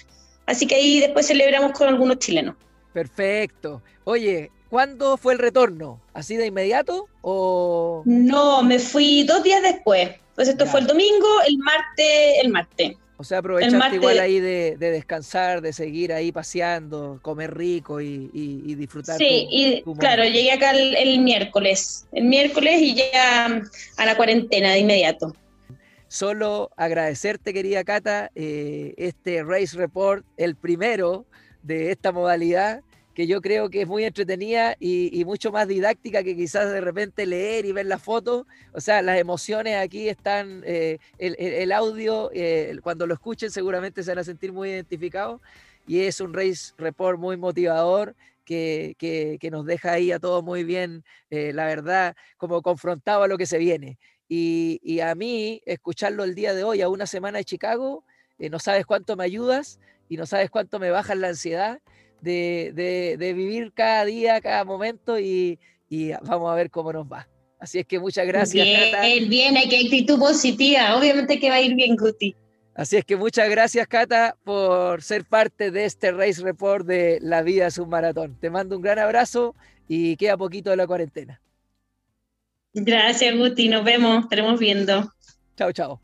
Así que ahí después celebramos con algunos chilenos. Perfecto. Oye, ¿cuándo fue el retorno? ¿Así de inmediato o...? No, me fui dos días después. Pues esto fue el domingo, el martes, el martes. O sea, aprovechaste igual ahí de, descansar, de seguir ahí paseando, comer rico y, disfrutar. Sí, y claro, llegué acá el, miércoles, el miércoles y ya a la cuarentena de inmediato. Solo agradecerte, querida Cata, eh, este Race Report, el primero de esta modalidad que yo creo que es muy entretenida y, mucho más didáctica que quizás de repente leer y ver las fotos. O sea, las emociones aquí están, eh, el, audio, eh, cuando lo escuchen seguramente se van a sentir muy identificados y es un race report muy motivador. Que, que, nos deja ahí a todos muy bien, eh, la verdad, como confrontado a lo que se viene. Y, y, a mí, escucharlo el día de hoy, a una semana de Chicago, no sabes cuánto me ayudas y no sabes cuánto me baja la ansiedad de, de, vivir cada día, cada momento y, y, vamos a ver cómo nos va. Así es que muchas gracias. Bien, bien, hay que actitud positiva. Obviamente que va a ir bien, Guti. Así es que muchas gracias, Cata, por ser parte de este Race Report de La Vida es un Maratón. Te mando un gran abrazo y queda poquito de la cuarentena. Gracias, Guti. Nos vemos. Estaremos viendo. Chao, chao.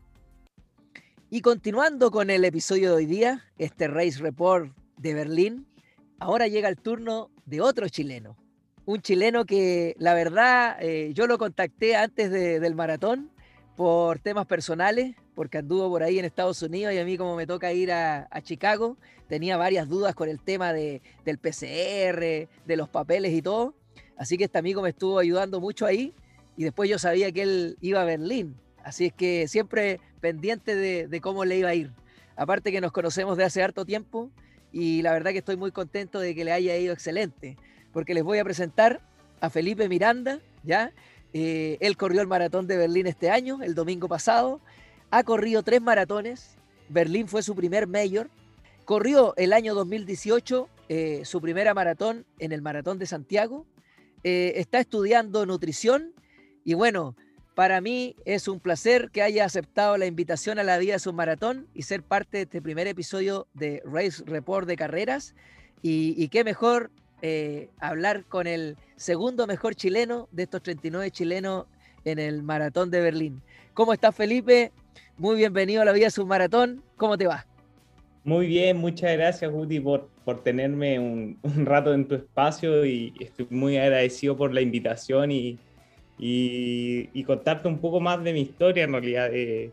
Y continuando con el episodio de hoy día, este Race Report de Berlín, ahora llega el turno de otro chileno. Un chileno que la verdad eh, yo lo contacté antes del maratón por temas personales, porque anduvo por ahí en Estados Unidos y a mí como me toca ir a, Chicago, tenía varias dudas con el tema de, del PCR, de los papeles y todo. Así que este amigo me estuvo ayudando mucho ahí y después yo sabía que él iba a Berlín. Así es que siempre pendiente de, cómo le iba a ir. Aparte que nos conocemos de hace harto tiempo y la verdad que estoy muy contento de que le haya ido excelente, porque les voy a presentar a Felipe Miranda, ¿ya? Eh, él corrió el maratón de Berlín este año, el domingo pasado, ha corrido tres maratones, Berlín fue su primer mayor, corrió el año 2018 eh, su primera maratón en el Maratón de Santiago, eh, está estudiando nutrición y bueno, para mí es un placer que haya aceptado la invitación a la Vida de un Maratón y ser parte de este primer episodio de Race Report de carreras. Y, qué mejor eh, hablar con el segundo mejor chileno de estos 39 chilenos en el Maratón de Berlín. ¿Cómo estás, Felipe? Muy bienvenido a la Vida de un Maratón. ¿Cómo te va? Muy bien, muchas gracias, Guti, por, por tenerme un, un rato en tu espacio y estoy muy agradecido por la invitación y, y, contarte un poco más de mi historia en realidad, de,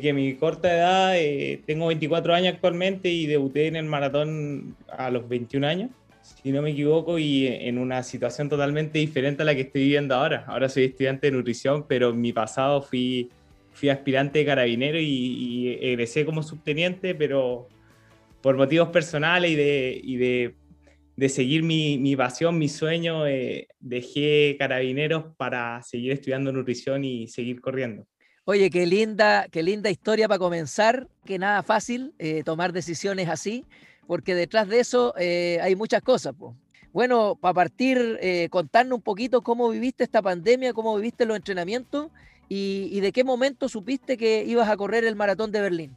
que mi corta edad, eh, tengo 24 años actualmente y debuté en el maratón a los 21 años, si no me equivoco, y en una situación totalmente diferente a la que estoy viviendo ahora. Ahora soy estudiante de nutrición, pero en mi pasado fui, fui aspirante de carabinero y, y egresé como subteniente, pero por motivos personales y de, y de de seguir mi, mi pasión, mi sueño, eh, dejé carabineros para seguir estudiando nutrición y seguir corriendo. Oye, qué linda, qué linda historia para comenzar, que nada fácil eh, tomar decisiones así, porque detrás de eso eh, hay muchas cosas. Bueno, para partir, contarnos un poquito cómo viviste esta pandemia, cómo viviste los entrenamientos y, y de qué momento supiste que ibas a correr el maratón de Berlín.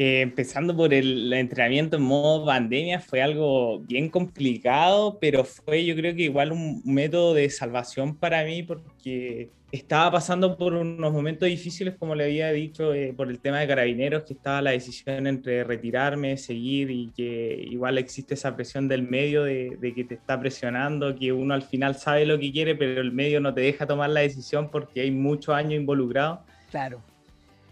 Eh, empezando por el entrenamiento en modo pandemia, fue algo bien complicado, pero fue yo creo que igual un método de salvación para mí porque estaba pasando por unos momentos difíciles, como le había dicho, eh, por el tema de carabineros, que estaba la decisión entre retirarme, seguir y que igual existe esa presión del medio de, de que te está presionando, que uno al final sabe lo que quiere, pero el medio no te deja tomar la decisión porque hay muchos años involucrados. Claro.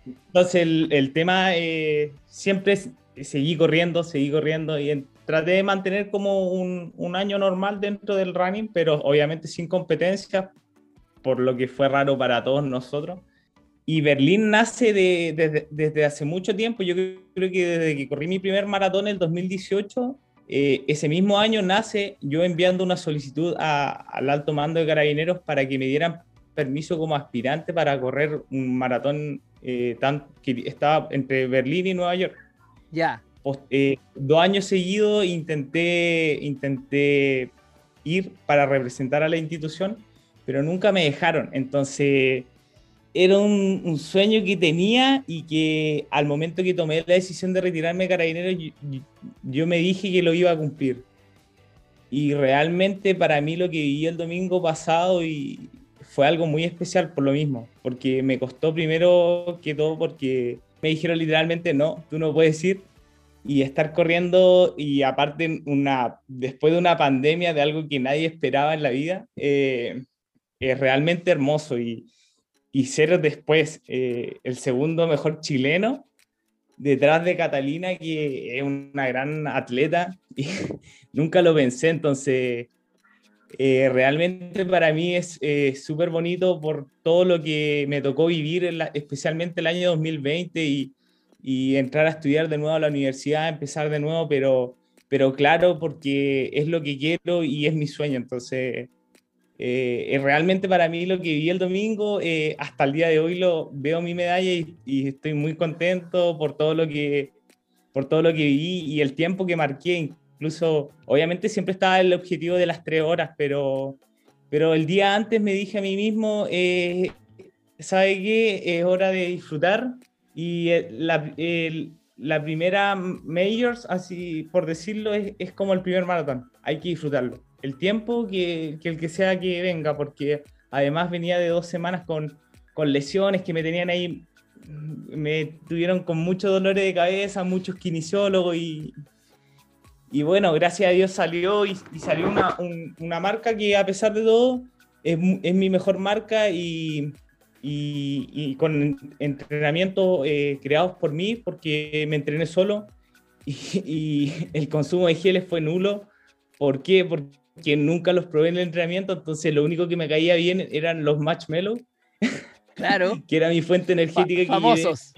Entonces el, el tema eh, siempre es, seguí corriendo, seguí corriendo y traté de mantener como un, un, año normal dentro del running, pero obviamente sin competencia, por lo que fue raro para todos nosotros. Y Berlín nace de, desde hace mucho tiempo, yo creo que desde que corrí mi primer maratón en el 2018, eh, ese mismo año nace yo enviando una solicitud al alto mando de carabineros para que me dieran permiso como aspirante para correr un maratón eh, tan, que estaba entre Berlín y Nueva York. Ya. Eh, dos años seguidos intenté, intenté ir para representar a la institución, pero nunca me dejaron. Entonces era un, sueño que tenía y que al momento que tomé la decisión de retirarme de Carabineros, yo, me dije que lo iba a cumplir. Y realmente para mí lo que viví el domingo pasado y fue algo muy especial por lo mismo, porque me costó primero que todo porque me dijeron literalmente, no, tú no puedes ir y estar corriendo y aparte una, después de una pandemia de algo que nadie esperaba en la vida, eh, es realmente hermoso y, y ser después eh, el segundo mejor chileno detrás de Catalina, que es una gran atleta, y nunca lo pensé, entonces eh, realmente para mí es eh, súper bonito por todo lo que me tocó vivir, especialmente el año 2020 y, y, entrar a estudiar de nuevo a la universidad, empezar de nuevo, pero, pero claro, porque es lo que quiero y es mi sueño, entonces eh, realmente para mí lo que vi el domingo, eh, hasta el día de hoy lo veo mi medalla y, estoy muy contento por todo lo que por todo lo que vi y el tiempo que marqué. Incluso, obviamente siempre estaba el objetivo de las tres horas, pero, pero el día antes me dije a mí mismo, eh, ¿sabe qué? Es hora de disfrutar y eh, la, la primera Majors, así por decirlo, es, es como el primer maratón. Hay que disfrutarlo el tiempo que, el que sea que venga, porque además venía de dos semanas con, con lesiones que me tenían ahí, me tuvieron con muchos dolores de cabeza, muchos kinesiólogos y, y bueno, gracias a Dios salió y, salió una, una, marca que a pesar de todo es, es mi mejor marca y, y, con entrenamientos eh, creados por mí, porque me entrené solo y, el consumo de geles fue nulo. ¿Por qué? Porque que nunca los probé en el entrenamiento, entonces lo único que me caía bien eran los marshmallows. Claro. que era mi fuente energética. que famosos.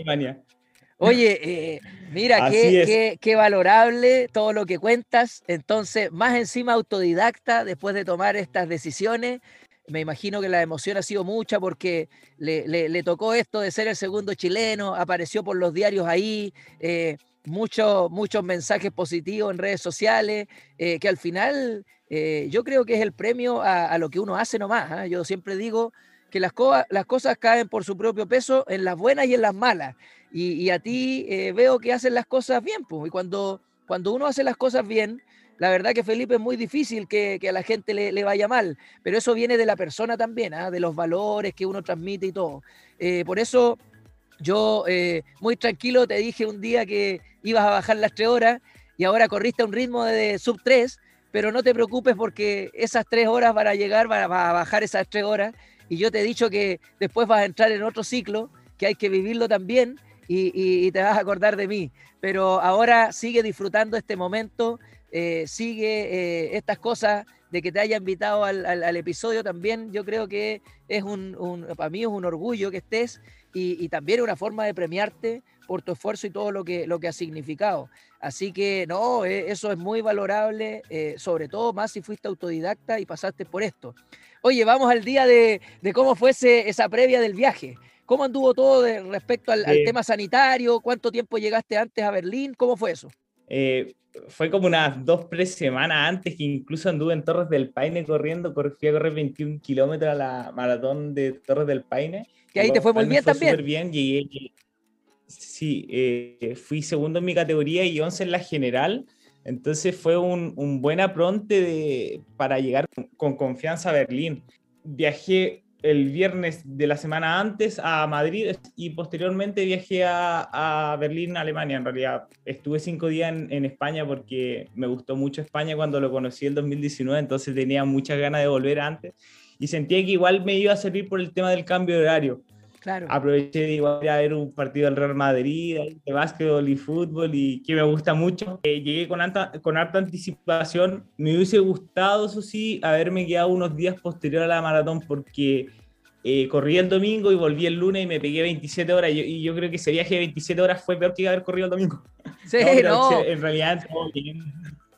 Oye, eh, mira, qué, qué, valorable todo lo que cuentas. Entonces, más encima autodidacta, después de tomar estas decisiones, me imagino que la emoción ha sido mucha porque le, le, tocó esto de ser el segundo chileno, apareció por los diarios ahí, eh, muchos, muchos mensajes positivos en redes sociales, eh, que al final eh, yo creo que es el premio a, lo que uno hace nomás. ¿ah? Yo siempre digo que las, las, cosas caen por su propio peso en las buenas y en las malas. Y, a ti eh, veo que hacen las cosas bien. Pues, y cuando, cuando uno hace las cosas bien, la verdad que Felipe es muy difícil que, a la gente le, vaya mal, pero eso viene de la persona también, ¿ah? de los valores que uno transmite y todo. Eh, por eso yo muy tranquilo te dije un día que ibas a bajar las tres horas y ahora corriste a un ritmo de sub 3 pero no te preocupes porque esas tres horas van a llegar, van a bajar esas tres horas, y yo te he dicho que después vas a entrar en otro ciclo, que hay que vivirlo también, y, te vas a acordar de mí. Pero ahora sigue disfrutando este momento, eh, sigue eh, estas cosas de que te haya invitado al, episodio también, yo creo que es un, para mí es un orgullo que estés y, y también una forma de premiarte por tu esfuerzo y todo lo que, lo que ha significado. Así que no, eh, eso es muy valorable, eh, sobre todo más si fuiste autodidacta y pasaste por esto. Oye, vamos al día de, cómo fuese esa previa del viaje. ¿Cómo anduvo todo respecto al, tema sanitario? ¿Cuánto tiempo llegaste antes a Berlín? ¿Cómo fue eso? Eh, fue como unas dos, tres semanas antes que incluso anduve en Torres del Paine corriendo, fui a correr 21 kilómetros a la maratón de Torres del Paine. Que ahí te fue muy bien fue también. bien, llegué, Sí, eh, fui segundo en mi categoría y 11 en la general. Entonces fue un, un buen apronte de, para llegar con, confianza a Berlín. Viajé el viernes de la semana antes a Madrid y posteriormente viajé a, Berlín, Alemania. En realidad estuve cinco días en, en, España porque me gustó mucho España cuando lo conocí en 2019, entonces tenía muchas ganas de volver antes y sentía que igual me iba a servir por el tema del cambio de horario Aproveché de ir a ver un partido del Real Madrid, de básquetbol y fútbol, y que me gusta mucho. Eh, llegué con, con harta anticipación. Me hubiese gustado, eso sí, haberme quedado unos días posterior a la maratón, porque eh, corrí el domingo y volví el lunes y me pegué 27 horas. Y yo, creo que ese viaje de 27 horas fue peor que haber corrido el domingo. Sí, no. En realidad,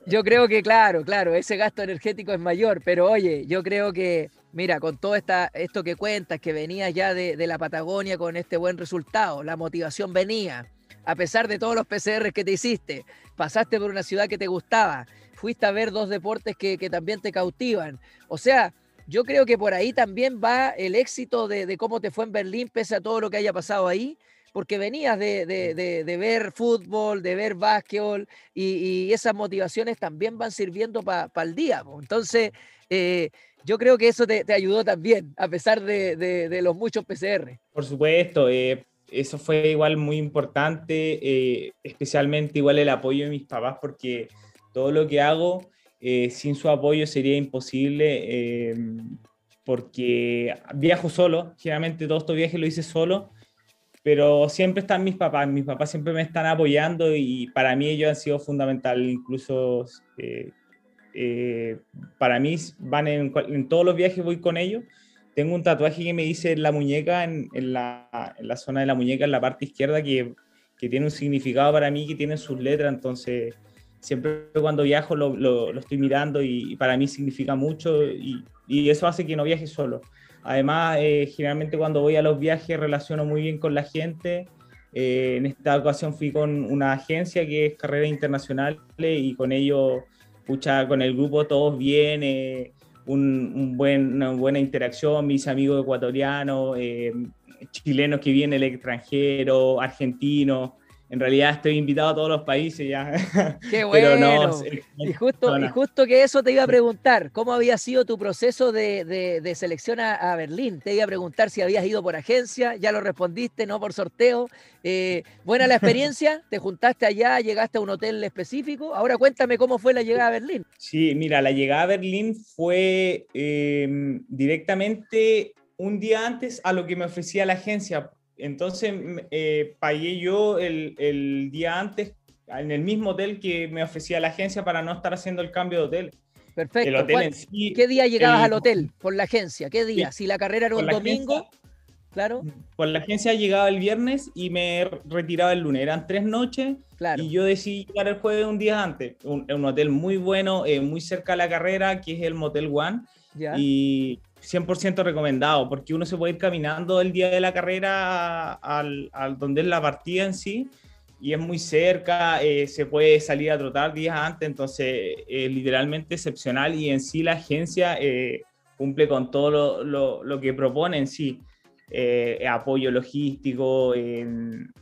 yo creo que, claro, claro, ese gasto energético es mayor, pero oye, yo creo que Mira, con todo esta, esto que cuentas, que venías ya de, la Patagonia con este buen resultado, la motivación venía, a pesar de todos los PCR que te hiciste, pasaste por una ciudad que te gustaba, fuiste a ver dos deportes que, también te cautivan. O sea, yo creo que por ahí también va el éxito de, cómo te fue en Berlín, pese a todo lo que haya pasado ahí, porque venías de, ver fútbol, de ver básquetbol, y, esas motivaciones también van sirviendo para el día. Entonces, eh, yo creo que eso te, ayudó también, a pesar de, los muchos PCR. Por supuesto, eh, eso fue igual muy importante, eh, especialmente igual el apoyo de mis papás, porque todo lo que hago eh, sin su apoyo sería imposible, porque viajo solo, generalmente todos estos viajes lo hice solo, pero siempre están mis papás, mis papás siempre me están apoyando y para mí ellos han sido fundamental, incluso eh, para mí van en, todos los viajes voy con ellos. Tengo un tatuaje que me dice en la muñeca, en, la, en zona de la muñeca, en la parte izquierda, que, tiene un significado para mí, que tiene sus letras, entonces siempre cuando viajo lo, estoy mirando y, para mí significa mucho y, eso hace que no viaje solo. Además, eh, generalmente cuando voy a los viajes relaciono muy bien con la gente. Eh, en esta ocasión fui con una agencia que es Carrera Internacional y con ellos con el grupo todos bien, eh, un, buen, una buena interacción, mis amigos ecuatorianos, eh, chilenos que vienen el extranjero, argentinos, en realidad estoy invitado a todos los países ya. Qué bueno. y, justo, y justo que eso te iba a preguntar, ¿cómo había sido tu proceso de, selección a, Berlín? Te iba a preguntar si habías ido por agencia, ya lo respondiste, no por sorteo. Eh, ¿Buena la experiencia? ¿Te juntaste allá, llegaste a un hotel específico? Ahora cuéntame cómo fue la llegada a Berlín. Sí, mira, la llegada a Berlín fue em, directamente un día antes a lo que me ofrecía la agencia entonces eh, pagué yo el, día antes en el mismo hotel que me ofrecía la agencia para no estar haciendo el cambio de hotel. Perfecto. ¿Qué día llegabas al hotel por la agencia? ¿Qué día? si la carrera era un domingo, claro. Por la agencia llegaba el viernes y me retiraba el lunes. Eran tres noches claro. y yo decidí llegar el jueves un día antes. Un, un hotel muy bueno, eh, muy cerca de la carrera, que es el Motel One. Y 100% recomendado, porque uno se puede ir caminando el día de la carrera al, donde es la partida en sí, y es muy cerca, eh, se puede salir a trotar días antes, entonces es literalmente excepcional y en sí la agencia eh, cumple con todo lo, lo, que propone en sí, eh, apoyo logístico, en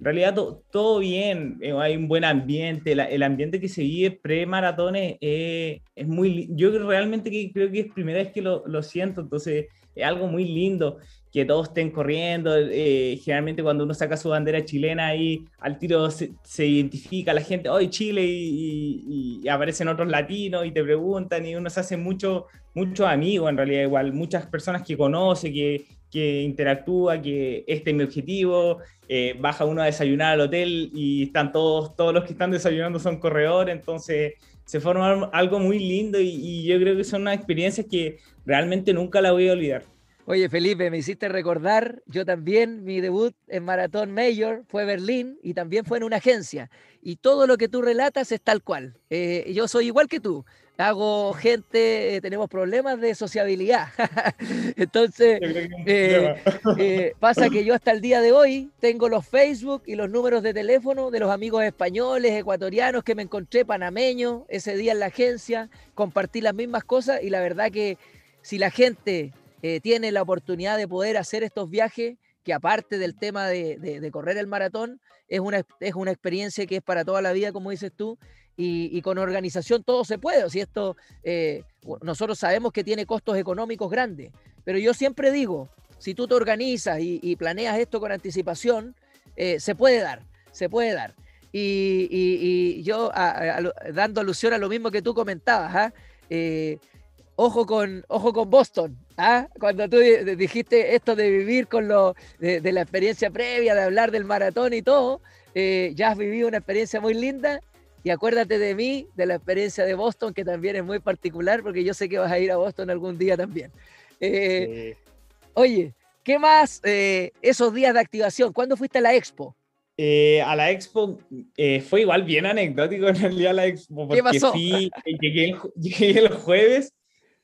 realidad todo bien, eh, hay un buen ambiente, el ambiente que se vive pre-maratones es muy, yo realmente creo que es primera vez que lo, lo, siento, entonces es algo muy lindo que todos estén corriendo, eh, generalmente cuando uno saca su bandera chilena ahí al tiro se, identifica la gente, hoy Chile y, y, aparecen otros latinos y te preguntan y uno se hace mucho, mucho amigo en realidad igual, muchas personas que conoce, que, que interactúa, que este es mi objetivo, eh, baja uno a desayunar al hotel y están todos, todos los que están desayunando son corredores, entonces se forma algo muy lindo y, yo creo que son una experiencia que realmente nunca la voy a olvidar. Oye, Felipe, me hiciste recordar, yo también, mi debut en Maratón Mayor fue Berlín y también fue en una agencia. Y todo lo que tú relatas es tal cual. Eh, yo soy igual que tú hago gente, eh, tenemos problemas de sociabilidad. Entonces, eh, eh, pasa que yo hasta el día de hoy tengo los Facebook y los números de teléfono de los amigos españoles, ecuatorianos que me encontré, panameños, ese día en la agencia, compartí las mismas cosas y la verdad que si la gente tiene la oportunidad de poder hacer estos viajes, que aparte del tema de, correr el maratón, es una, es una experiencia que es para toda la vida, como dices tú, y, con organización todo se puede. O esto, eh, nosotros sabemos que tiene costos económicos grandes, pero yo siempre digo, si tú te organizas y, planeas esto con anticipación, eh, se puede dar, se puede dar. Y, yo, dando alusión a lo mismo que tú comentabas, ¿ah? eh, ojo, con, ojo con Boston, ¿Ah? Cuando tú dijiste esto de vivir con lo de, la experiencia previa, de hablar del maratón y todo, ya has vivido una experiencia muy linda y acuérdate de mí, de la experiencia de Boston, que también es muy particular, porque yo sé que vas a ir a Boston algún día también. Eh, oye, ¿qué más eh, esos días de activación? ¿Cuándo fuiste a la expo? a la expo fue igual bien anecdótico en realidad la expo. Porque ¿Qué pasó? llegué, llegué el jueves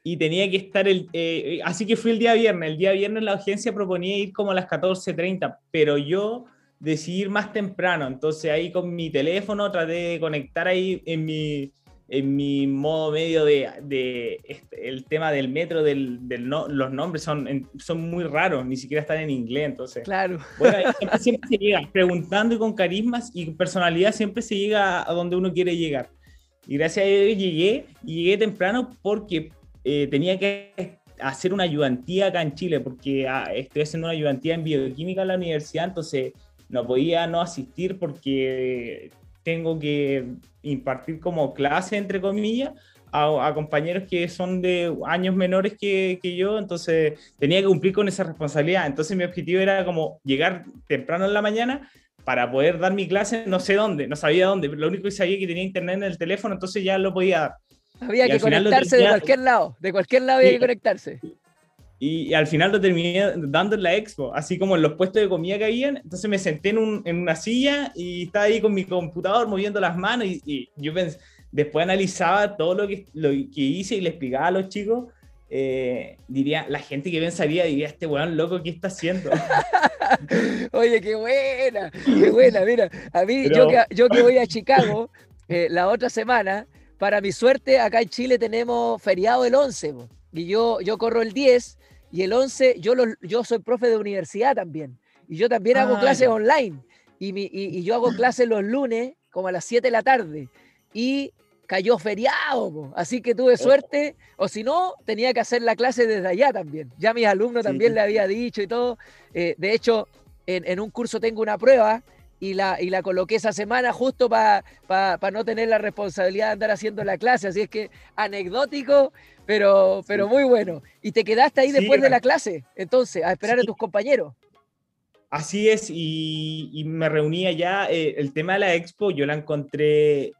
y tenía que estar el... Eh, así que fui el día viernes. El día viernes la agencia proponía ir como a las 14.30, pero yo decidí ir más temprano. Entonces ahí con mi teléfono traté de conectar ahí en mi, en mi modo medio de, de este, el tema del metro, del, del no, los nombres son, son muy raros, ni siquiera están en inglés, entonces. Claro. Bueno, siempre, siempre se llega, preguntando y con carismas y personalidad siempre se llega a donde uno quiere llegar. Y gracias a ello llegué, y llegué temprano porque eh, tenía que hacer una ayudantía acá en Chile, porque ah, estoy haciendo una ayudantía en bioquímica en la universidad, entonces no podía no asistir porque tengo que impartir como clase, entre comillas, a, compañeros que son de años menores que, que, yo, entonces tenía que cumplir con esa responsabilidad. Entonces mi objetivo era como llegar temprano en la mañana para poder dar mi clase, no sé dónde, no sabía dónde, lo único que sabía que tenía internet en el teléfono, entonces ya lo podía dar. Había que conectarse de cualquier lado, de cualquier lado había que conectarse. Y, al final lo terminé dando en la expo, así como en los puestos de comida que habían. Entonces me senté en, un, en una silla y estaba ahí con mi computador moviendo las manos y, yo pensé, después analizaba todo lo que, lo que hice y le explicaba a los chicos. Eh, diría, la gente que pensaría, diría, este weón loco, ¿qué está haciendo? Oye, qué buena, qué buena, mira, a mí, yo, que, yo que voy a Chicago eh, la otra semana, para mi suerte, acá en Chile tenemos feriado el 11, y yo, yo corro el 10, y el 11, yo, lo, yo soy profe de universidad también, y yo también hago ah, clases online, y, mi, y, yo hago clases los lunes, como a las 7 de la tarde, y cayó feriado, así que tuve oh. suerte, o si no, tenía que hacer la clase desde allá también. Ya mis alumnos también le había dicho y todo. Eh, de hecho, en, en, un curso tengo una prueba y la, y la coloqué esa semana justo para no tener la responsabilidad de andar haciendo la clase. Así es que anecdótico, pero, pero muy bueno. Y te quedaste ahí después de la clase, entonces, a esperar a tus compañeros. Así es, y, me reunía ya. Eh, el tema de la expo, yo la encontré.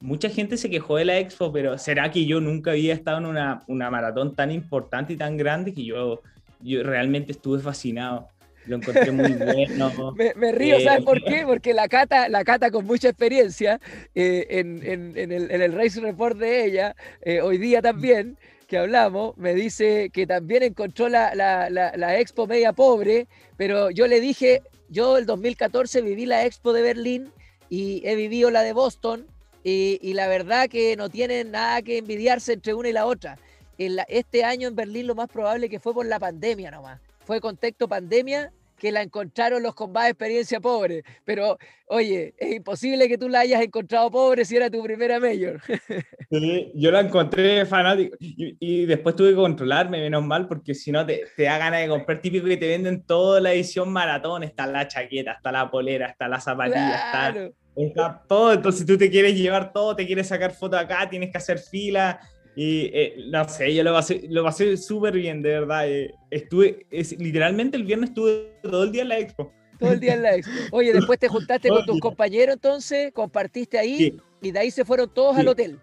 Mucha gente se quejó de la expo, pero ¿será que yo nunca había estado en una, una maratón tan importante y tan grande que yo, yo realmente estuve fascinado? Lo encontré muy bueno. me, río, ¿sabes por qué? Porque la Cata, la Cata con mucha experiencia eh, en, en, en, el, en, el, Race Report de ella, eh, hoy día también, que hablamos, me dice que también encontró la, la, la, la, Expo media pobre, pero yo le dije, yo el 2014 viví la Expo de Berlín y he vivido la de Boston y, y la verdad que no tienen nada que envidiarse entre una y la otra. En este año en Berlín lo más probable que fue por la pandemia nomás fue contexto pandemia que la encontraron los con más experiencia pobre. Pero, oye, es imposible que tú la hayas encontrado pobre si era tu primera mayor. Sí, yo la encontré fanático y, después tuve que controlarme, menos mal, porque si no te, te da ganas de comprar típico que te venden toda la edición maratón. Está la chaqueta, está la polera, está la zapatilla, está, todo. Entonces tú te quieres llevar todo, te quieres sacar foto acá, tienes que hacer fila. Y eh, no sé, yo lo pasé, lo pasé súper bien, de verdad. Eh, estuve, es, literalmente el viernes estuve todo el día en la expo. Todo el día en la expo. Oye, después te juntaste con tus compañeros entonces, compartiste ahí y de ahí se fueron todos al hotel.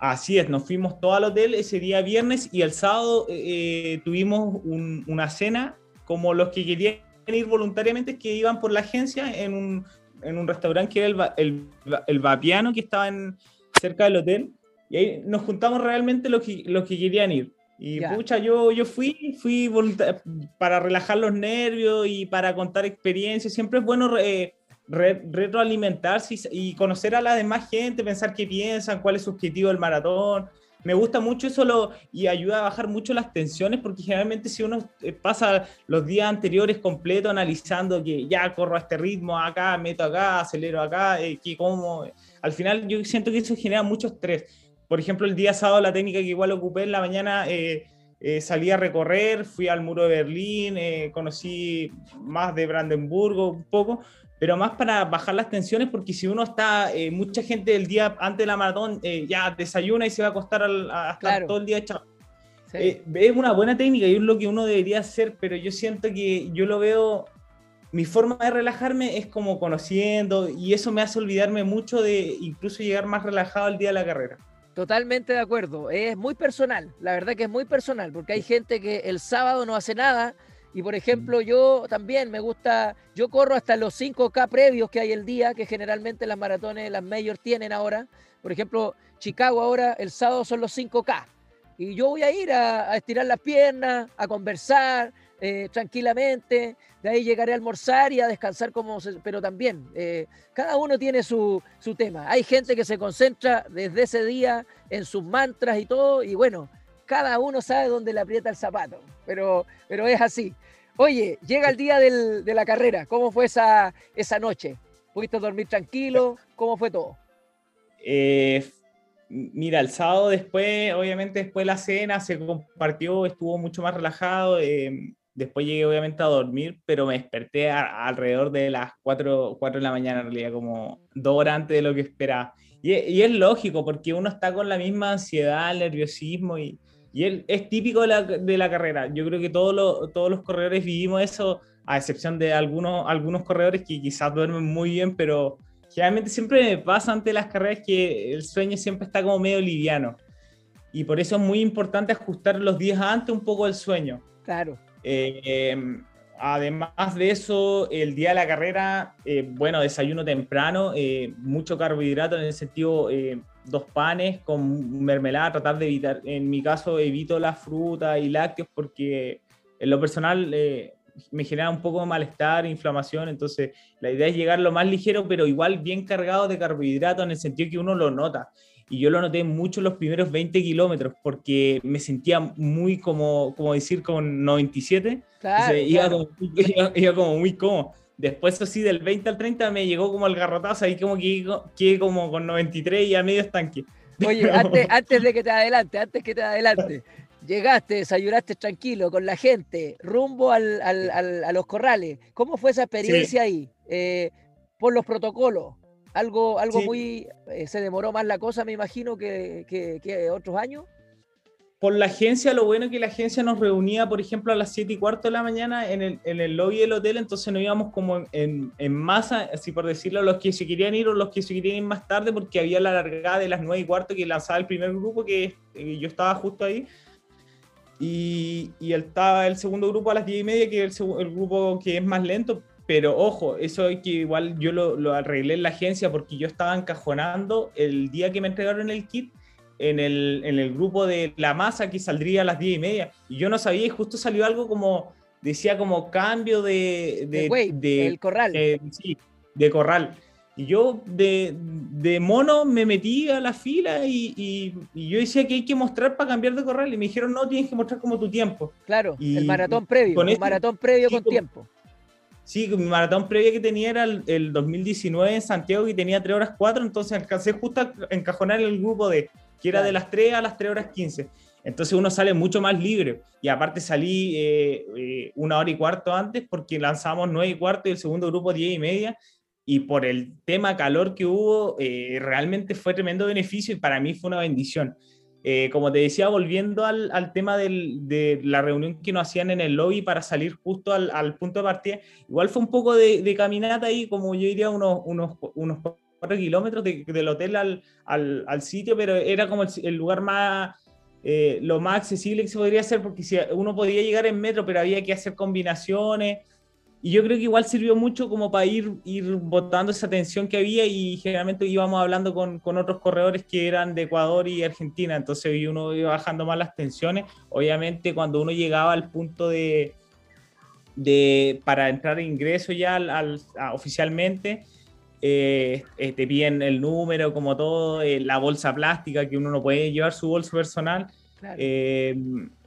Así es, nos fuimos todos al hotel ese día viernes y el sábado eh, tuvimos una cena como los que querían ir voluntariamente que iban por la agencia en un, en un restaurante que era el, el, el Vapiano que estaba en, cerca del hotel y ahí nos juntamos realmente los que, los que querían ir. Y pucha, yo, yo fui, fui para relajar los nervios y para contar experiencias. Siempre es bueno retroalimentarse y, conocer a la demás gente, pensar qué piensan, cuál es su objetivo del maratón. Me gusta mucho eso lo, y ayuda a bajar mucho las tensiones porque generalmente si uno eh, pasa los días anteriores completo analizando que ya corro a este ritmo, acá, meto acá, acelero acá, eh, que como, al final yo siento que eso genera mucho estrés por ejemplo, el día sábado la técnica que igual ocupé en la mañana, eh, eh, salí a recorrer, fui al muro de Berlín, eh, conocí más de Brandenburgo un poco, pero más para bajar las tensiones, porque si uno está, mucha gente el día antes de la maratón ya desayuna y se va a acostar a estar todo el día echado. Eh, es una buena técnica y es lo que uno debería hacer, pero yo siento que yo lo veo, mi forma de relajarme es como conociendo y eso me hace olvidarme mucho de incluso llegar más relajado al día de la carrera. Totalmente de acuerdo, es muy personal, la verdad que es muy personal, porque hay gente que el sábado no hace nada y por ejemplo yo también me gusta, yo corro hasta los 5K previos que hay el día, que generalmente las maratones, las mayores tienen ahora, por ejemplo Chicago ahora el sábado son los 5K y yo voy a ir a, estirar las piernas, a conversar eh, tranquilamente, de ahí llegaré a almorzar y a descansar como... pero también, eh, cada uno tiene su, su, tema. Hay gente que se concentra desde ese día en sus mantras y todo, y bueno, cada uno sabe dónde le aprieta el zapato, pero, pero es así. Oye, llega el día del, de la carrera, ¿cómo fue esa, esa noche? ¿Pudiste dormir tranquilo? ¿Cómo fue todo? Eh, Mira, el sábado después, obviamente después de la cena, se compartió, estuvo mucho más relajado. Eh, después llegué obviamente a dormir, pero me desperté alrededor de las 4, 4 de la mañana, en realidad, como dos horas antes de lo que esperaba. Y, es lógico, porque uno está con la misma ansiedad, nerviosismo, y, es, típico de la, de la, carrera. Yo creo que todos los, todos los corredores vivimos eso, a excepción de algunos, algunos corredores que quizás duermen muy bien, pero generalmente siempre me pasa ante las carreras que el sueño siempre está como medio liviano. Y por eso es muy importante ajustar los días antes un poco el sueño. Claro. Eh, además de eso, el día de la carrera, eh, bueno, desayuno temprano, eh, mucho carbohidrato en el sentido dos panes con mermelada, tratar de evitar, en mi caso evito la fruta y lácteos porque en lo personal me genera un poco de malestar, inflamación, entonces la idea es llegar lo más ligero, pero igual bien cargado de carbohidratos en el sentido que uno lo nota. Y yo lo noté mucho los primeros 20 kilómetros porque me sentía muy como, como decir, con 97. Claro, iba, Como, iba, como muy cómodo. Después, así, del 20 al 30 me llegó como el garrotazo, ahí como que quedé como con 93 y a medio estanque. Oye, antes, antes de que te adelante, antes que te adelante, Llegaste, desayunaste tranquilo con la gente, rumbo al, al, a los corrales. ¿Cómo fue esa experiencia ahí? Eh, por los protocolos. Algo, algo muy. Eh, se demoró más la cosa, me imagino, que, que, otros años. Por la agencia, lo bueno es que la agencia nos reunía, por ejemplo, a las 7 y cuarto de la mañana en el, en el lobby del hotel, entonces nos íbamos como en, en, masa, así por decirlo, los que se querían ir o los que se querían ir más tarde, porque había la largada de las 9 y cuarto que lanzaba el primer grupo, que eh, yo estaba justo ahí. Y, y estaba el segundo grupo a las 10 y media, que es el, el, grupo que es más lento. Pero ojo, eso es que igual yo lo, lo, arreglé en la agencia porque yo estaba encajonando el día que me entregaron el kit en el, en el grupo de la masa que saldría a las 10 y media. Y yo no sabía y justo salió algo como, decía como cambio de... De, de, el corral. sí, de corral. Y yo de, de, mono me metí a la fila y, y, yo decía que hay que mostrar para cambiar de corral y me dijeron no, tienes que mostrar como tu tiempo. Claro, el maratón previo, el este maratón previo con, tiempo. Sí, mi maratón previo que tenía era el, 2019 en Santiago y tenía 3 horas 4, entonces alcancé justo a encajonar el grupo de, que era de las 3 a las 3 horas 15. Entonces uno sale mucho más libre. Y aparte salí eh, eh, una hora y cuarto antes porque lanzamos 9 y cuarto y el segundo grupo 10 y media y por el tema calor que hubo, eh, realmente fue tremendo beneficio y para mí fue una bendición. Eh, como te decía, volviendo al, al tema del, de la reunión que nos hacían en el lobby para salir justo al, al punto de partida, igual fue un poco de, de, caminata ahí, como yo diría, unos, unos, unos cuatro kilómetros de, del hotel al, al, al, sitio, pero era como el, el lugar más, eh, lo más accesible que se podría hacer, porque si uno podía llegar en metro, pero había que hacer combinaciones y yo creo que igual sirvió mucho como para ir, ir botando esa tensión que había y generalmente íbamos hablando con, con, otros corredores que eran de Ecuador y Argentina, entonces uno iba bajando más las tensiones. Obviamente cuando uno llegaba al punto de, de para entrar en ingreso ya al, oficialmente, eh, eh, te piden el número como todo, eh, la bolsa plástica, que uno no puede llevar su bolso personal.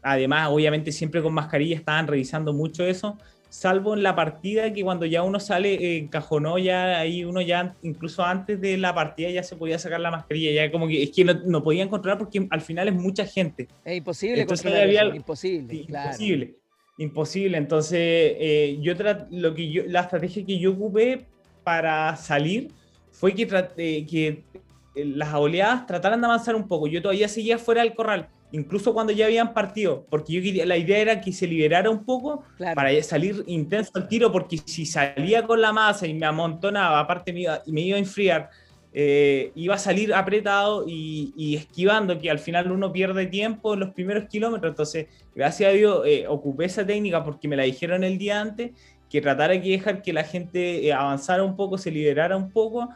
además, obviamente siempre con mascarilla estaban revisando mucho eso salvo en la partida que cuando ya uno sale, eh, encajonó ya ahí uno ya, incluso antes de la partida ya se podía sacar la mascarilla, ya como que es que no, no podía encontrar porque al final es mucha gente. Es imposible Entonces, había, imposible, imposible, imposible. Entonces, eh, yo lo que yo, la estrategia que yo ocupé para salir fue que, eh, que las oleadas trataran de avanzar un poco. Yo todavía seguía fuera del corral incluso cuando ya habían partido, porque yo quería, la idea era que se liberara un poco para salir intenso al tiro, porque si salía con la masa y me amontonaba, aparte me iba, me iba a enfriar, eh, iba a salir apretado y, esquivando, que al final uno pierde tiempo en los primeros kilómetros. Entonces, gracias a Dios, eh, ocupé esa técnica porque me la dijeron el día antes, que tratara de dejar que la gente eh, avanzara un poco, se liberara un poco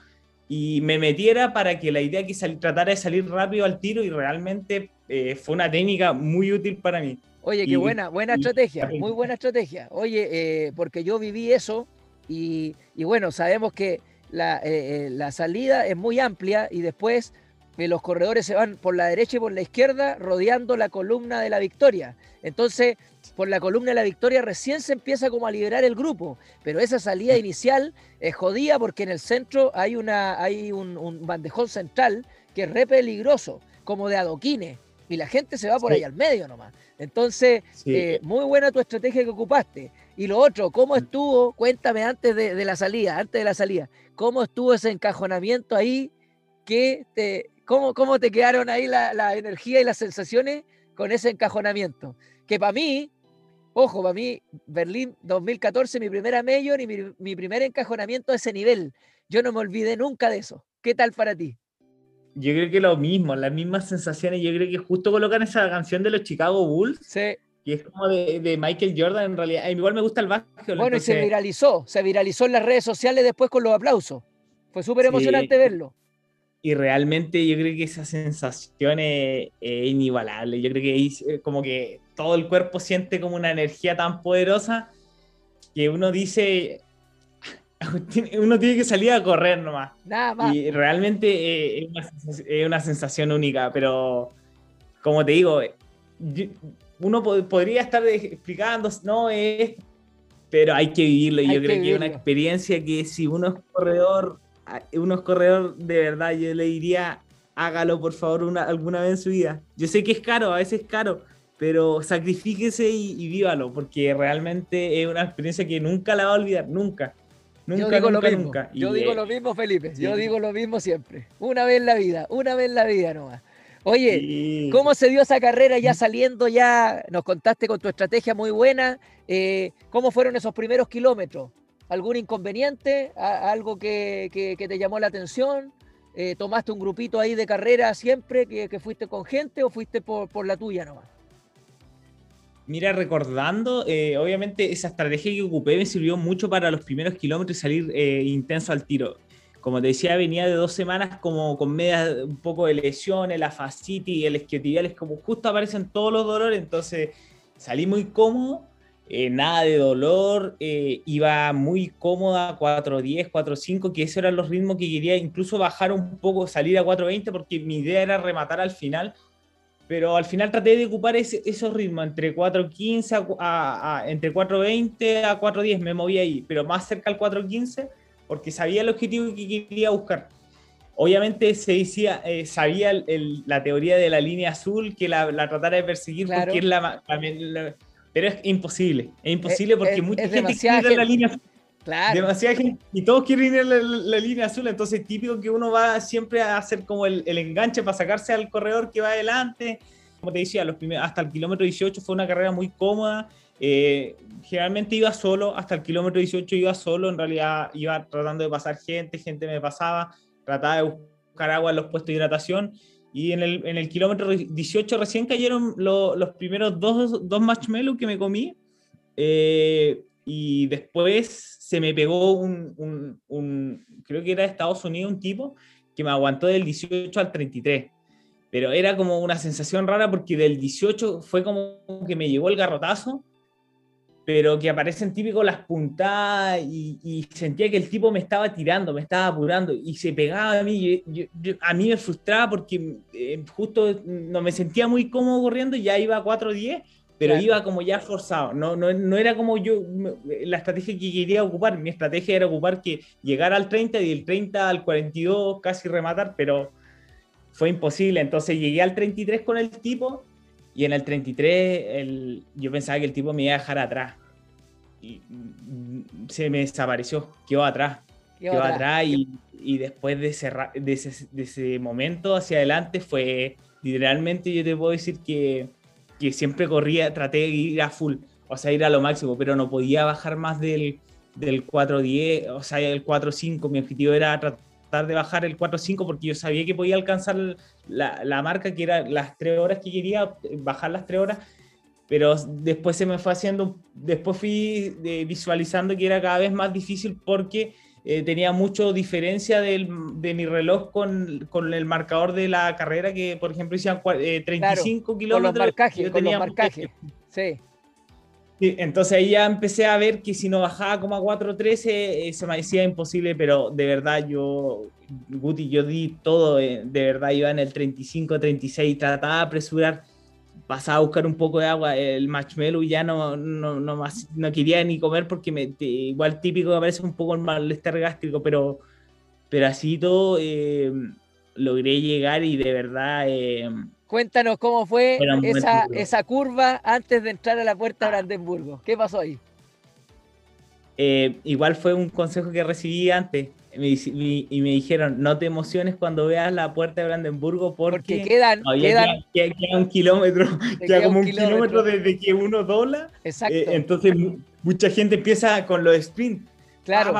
y me metiera para que la idea que tratara de salir rápido al tiro y realmente fue una técnica muy útil para mí. Oye, qué buena, buena estrategia, muy buena estrategia. Oye, porque yo viví eso y, y bueno, sabemos que la, eh, eh, la salida es muy amplia y después eh, los corredores se van por la derecha y por la izquierda rodeando la columna de la victoria. Entonces, por la columna de la victoria recién se empieza como a liberar el grupo, pero esa salida inicial es jodida porque en el centro hay, una, hay un, bandejón central que es re peligroso, como de adoquines, y la gente se va por ahí al medio nomás. Entonces, muy buena tu estrategia que ocupaste. Y lo otro, ¿cómo mm. estuvo? Cuéntame antes de, de la salida, antes de la salida, ¿Cómo estuvo ese encajonamiento ahí? ¿Qué te, cómo, ¿Cómo te quedaron ahí la, la energía y las sensaciones con ese encajonamiento? Que para mí, ojo, para mí, Berlín 2014, mi primera mayor y mi, mi primer encajonamiento a ese nivel. Yo no me olvidé nunca de eso. ¿Qué tal para ti? Yo creo que lo mismo, las mismas sensaciones. Yo creo que justo colocan esa canción de los Chicago Bulls. Sí. Y es como de, Michael Jordan en realidad. Igual me gusta el básquet. Bueno, y se viralizó, se viralizó en las redes sociales después con los aplausos. Fue súper emocionante verlo. Y realmente yo creo que esa sensación es, inigualable. Yo creo que es eh, como que todo el cuerpo siente como una energía tan poderosa que uno dice, uno tiene que salir a correr nomás. Nada más. Y realmente eh, es, una, es, una, sensación única, pero como te digo, uno podría estar explicando, no es, pero hay que vivirlo. Y yo creo que es una experiencia que si uno es corredor, uno es corredor de verdad, yo le diría, hágalo por favor una, alguna vez en su vida. Yo sé que es caro, a veces es caro, pero sacrifíquese y, vívalo, porque realmente es una experiencia que nunca la va a olvidar, nunca. Nunca, yo digo nunca, lo mismo. nunca. yo digo lo mismo, Felipe. Yo digo lo mismo siempre. Una vez en la vida, una vez en la vida nomás. Oye, ¿cómo se dio esa carrera ya saliendo? Ya nos contaste con tu estrategia muy buena. Eh, ¿Cómo fueron esos primeros kilómetros? ¿Algún inconveniente? ¿Algo que, te llamó la atención? Eh, ¿Tomaste un grupito ahí de carrera siempre que, fuiste con gente o fuiste por, la tuya nomás? Mira, recordando, eh, obviamente esa estrategia que ocupé me sirvió mucho para los primeros kilómetros y salir intenso al tiro. Como te decía, venía de dos semanas como con un poco de lesiones, la fascitis y el isquiotibial, como justo aparecen todos los dolores, entonces salí muy cómodo, eh, nada de dolor, eh, iba muy cómoda, 4.10, 4.5, que esos eran los ritmos que quería, incluso bajar un poco, salir a 4.20, porque mi idea era rematar al final, pero al final traté de ocupar esos ritmos entre 4.15 a, a, entre 4.20 a 4.10, me moví ahí, pero más cerca al 4.15 porque sabía el objetivo que quería buscar. Obviamente se decía, eh, sabía la teoría de la línea azul que la, tratara de perseguir porque es la, Pero es imposible, es imposible porque mucha gente quiere la línea azul. Claro. Demasiada gente, y todos quieren ir a la, línea azul, entonces típico que uno va siempre a hacer como el, enganche para sacarse al corredor que va adelante. Como te decía, los primeros, hasta el kilómetro 18 fue una carrera muy cómoda, eh, generalmente iba solo, hasta el kilómetro 18 iba solo, en realidad iba tratando de pasar gente, gente me pasaba, trataba de buscar agua en los puestos de hidratación y en el, en el kilómetro 18 recién cayeron los primeros dos, dos marshmallows que me comí eh, y después se me pegó un, creo que era de Estados Unidos, un tipo que me aguantó del 18 al 33 pero era como una sensación rara porque del 18 fue como que me llegó el garrotazo pero que aparecen típicos las puntadas y, sentía que el tipo me estaba tirando, me estaba apurando y se pegaba a mí. a mí me frustraba porque eh, justo no me sentía muy cómodo corriendo ya iba a 4.10, pero iba como ya forzado. No, no, no, era como yo, la estrategia que quería ocupar. Mi estrategia era ocupar que llegar al 30 y del 30 al 42 casi rematar, pero fue imposible. Entonces llegué al 33 con el tipo y en el 33 el, yo pensaba que el tipo me iba a dejar atrás. Y mm, se me desapareció, quedó atrás. quedó atrás y, y, después de ese, de, ese, de ese momento hacia adelante fue literalmente yo te puedo decir que, que siempre corría, traté de ir a full, o sea, ir a lo máximo, pero no podía bajar más del, del 4.10, o sea, el 4.5. Mi objetivo era tratar de bajar el 4.5 porque yo sabía que podía alcanzar la, la, marca que era las 3 horas que quería, bajar las 3 horas, pero después se me fue haciendo, después fui eh, visualizando que era cada vez más difícil porque eh, tenía mucho diferencia del, de mi reloj con, con, el marcador de la carrera, que por ejemplo hicieron eh, 35 kilómetros. Con los marcajes, con los marcajes. Sí. sí. Entonces ahí ya empecé a ver que si no bajaba como a 4.13 eh, se me decía imposible, pero de verdad yo, Guti, yo di todo, eh, de verdad iba en el 35, 36, trataba de apresurar pasaba a buscar un poco de agua, el marshmallow ya no, no, no, más, no quería ni comer porque me, igual típico me parece un poco el malestar gástrico, pero, pero así todo eh, logré llegar y de verdad... Eh, Cuéntanos cómo fue esa, esa, curva antes de entrar a la puerta de Brandenburgo. ¿Qué pasó ahí? Eh, igual fue un consejo que recibí antes y me dijeron, no te emociones cuando veas la puerta de Brandenburgo porque, quedan, quedan queda, un kilómetro, queda, como un kilómetro. desde que uno dobla. Exacto. Eh, entonces mucha gente empieza con los sprint. Claro.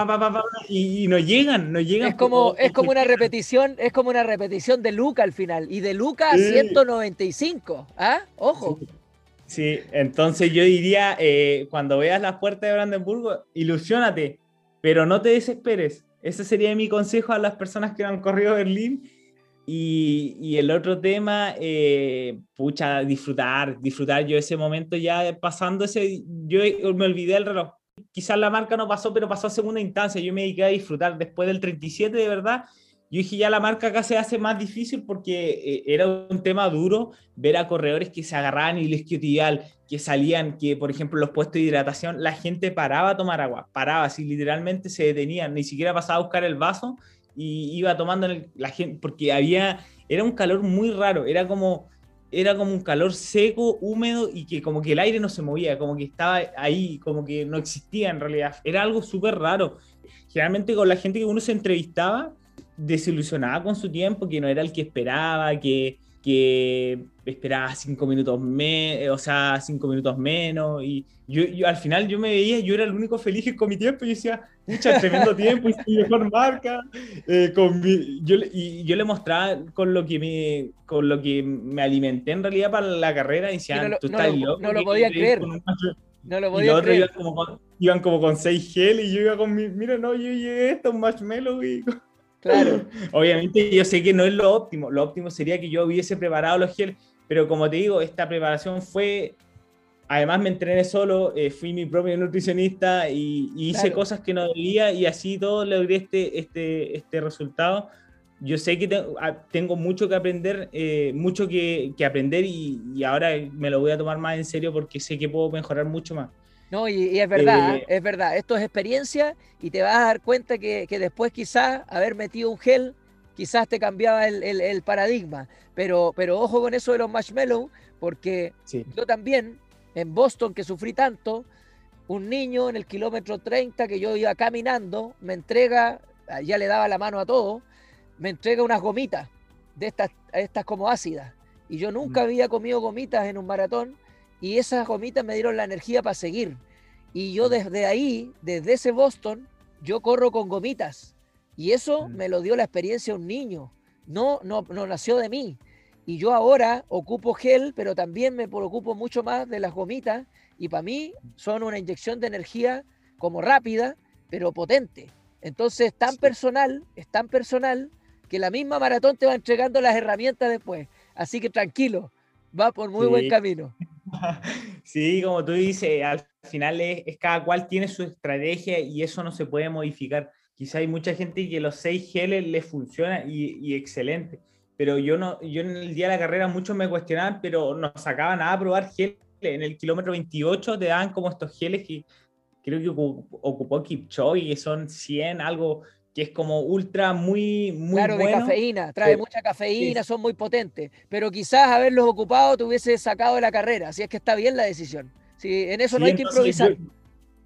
y, no llegan, no llegan. Es como, es como una repetición, es como una repetición de Luca al final. Y de Luca a 195. ¿Ah? Ojo. Sí. entonces yo diría, eh, cuando veas las puertas de Brandenburgo, ilusionate, pero no te desesperes ese sería mi consejo a las personas que han corrido Berlín. Y, y el otro tema, eh, pucha, disfrutar, disfrutar. Yo ese momento ya pasando ese, yo me olvidé el reloj. Quizás la marca no pasó, pero pasó a segunda instancia. Yo me dediqué a disfrutar después del 37, de verdad yo dije ya la marca acá se hace más difícil porque eh, era un tema duro ver a corredores que se agarraban y isquiotibial, que salían, que por ejemplo los puestos de hidratación, la gente paraba a tomar agua, paraba, así literalmente se detenían, ni siquiera pasaba a buscar el vaso y iba tomando la gente, porque había, era un calor muy raro, era como, era como un calor seco, húmedo y que como que el aire no se movía, como que estaba ahí, como que no existía en realidad, era algo súper raro. Generalmente con la gente que uno se entrevistaba, desilusionada con su tiempo, que no era el que esperaba, que, que esperaba cinco minutos menos, o sea, cinco minutos menos, y yo, yo, al final yo me veía, yo era el único feliz con mi tiempo, y decía, pucha, tremendo tiempo, hice mi mejor marca, eh, con yo, y yo le mostraba con lo que me, con lo que me alimenté en realidad para la carrera, y decían, no tú estás loco. No lo podía creer. No lo podía creer. Iban como, con, iban como con seis gel y yo iba con mi, mira, no, yo llegué esto, un marshmallow y... Claro. Obviamente yo sé que no es lo óptimo, lo óptimo sería que yo hubiese preparado los gel, pero como te digo, esta preparación fue, además me entrené solo, eh, fui mi propio nutricionista y, y hice claro. cosas que no debía y así todo logré este, este, este resultado. Yo sé que te, tengo mucho que aprender, eh, mucho que, que aprender y, y ahora me lo voy a tomar más en serio porque sé que puedo mejorar mucho más. No, y, y, es verdad, eh, es verdad. Esto es experiencia y te vas a dar cuenta que, que, después quizás haber metido un gel, quizás te cambiaba el, el, el paradigma. Pero, pero ojo con eso de los marshmallows, porque sí. yo también, en Boston, que sufrí tanto, un niño en el kilómetro 30 que yo iba caminando, me entrega, ya le daba la mano a todo, me entrega unas gomitas de estas, estas como ácidas. Y yo nunca mm. había comido gomitas en un maratón y esas gomitas me dieron la energía para seguir. Y yo desde ahí, desde ese Boston, yo corro con gomitas. Y eso me lo dio la experiencia un niño. No, no, no nació de mí. Y yo ahora ocupo gel, pero también me preocupo mucho más de las gomitas. Y para mí son una inyección de energía como rápida, pero potente. Entonces, tan sí. personal, es tan personal que la misma maratón te va entregando las herramientas después. Así que tranquilo, va por muy sí. buen camino. Sí, como tú dices, al final es, es, cada cual tiene su estrategia y eso no se puede modificar. Quizá hay mucha gente que los seis geles les funciona y, y, excelente, pero yo no, yo en el día de la carrera muchos me cuestionaban, pero nos sacaban a probar geles. En el kilómetro 28 te daban como estos geles que creo que ocupó Kipchoge, que son 100, algo que es como ultra muy, muy claro, bueno. de cafeína, trae sí. mucha cafeína, sí. son muy potentes, pero quizás haberlos ocupado te hubiese sacado de la carrera, así es que está bien la decisión. Sí, en eso sí, no hay que improvisar. Yo,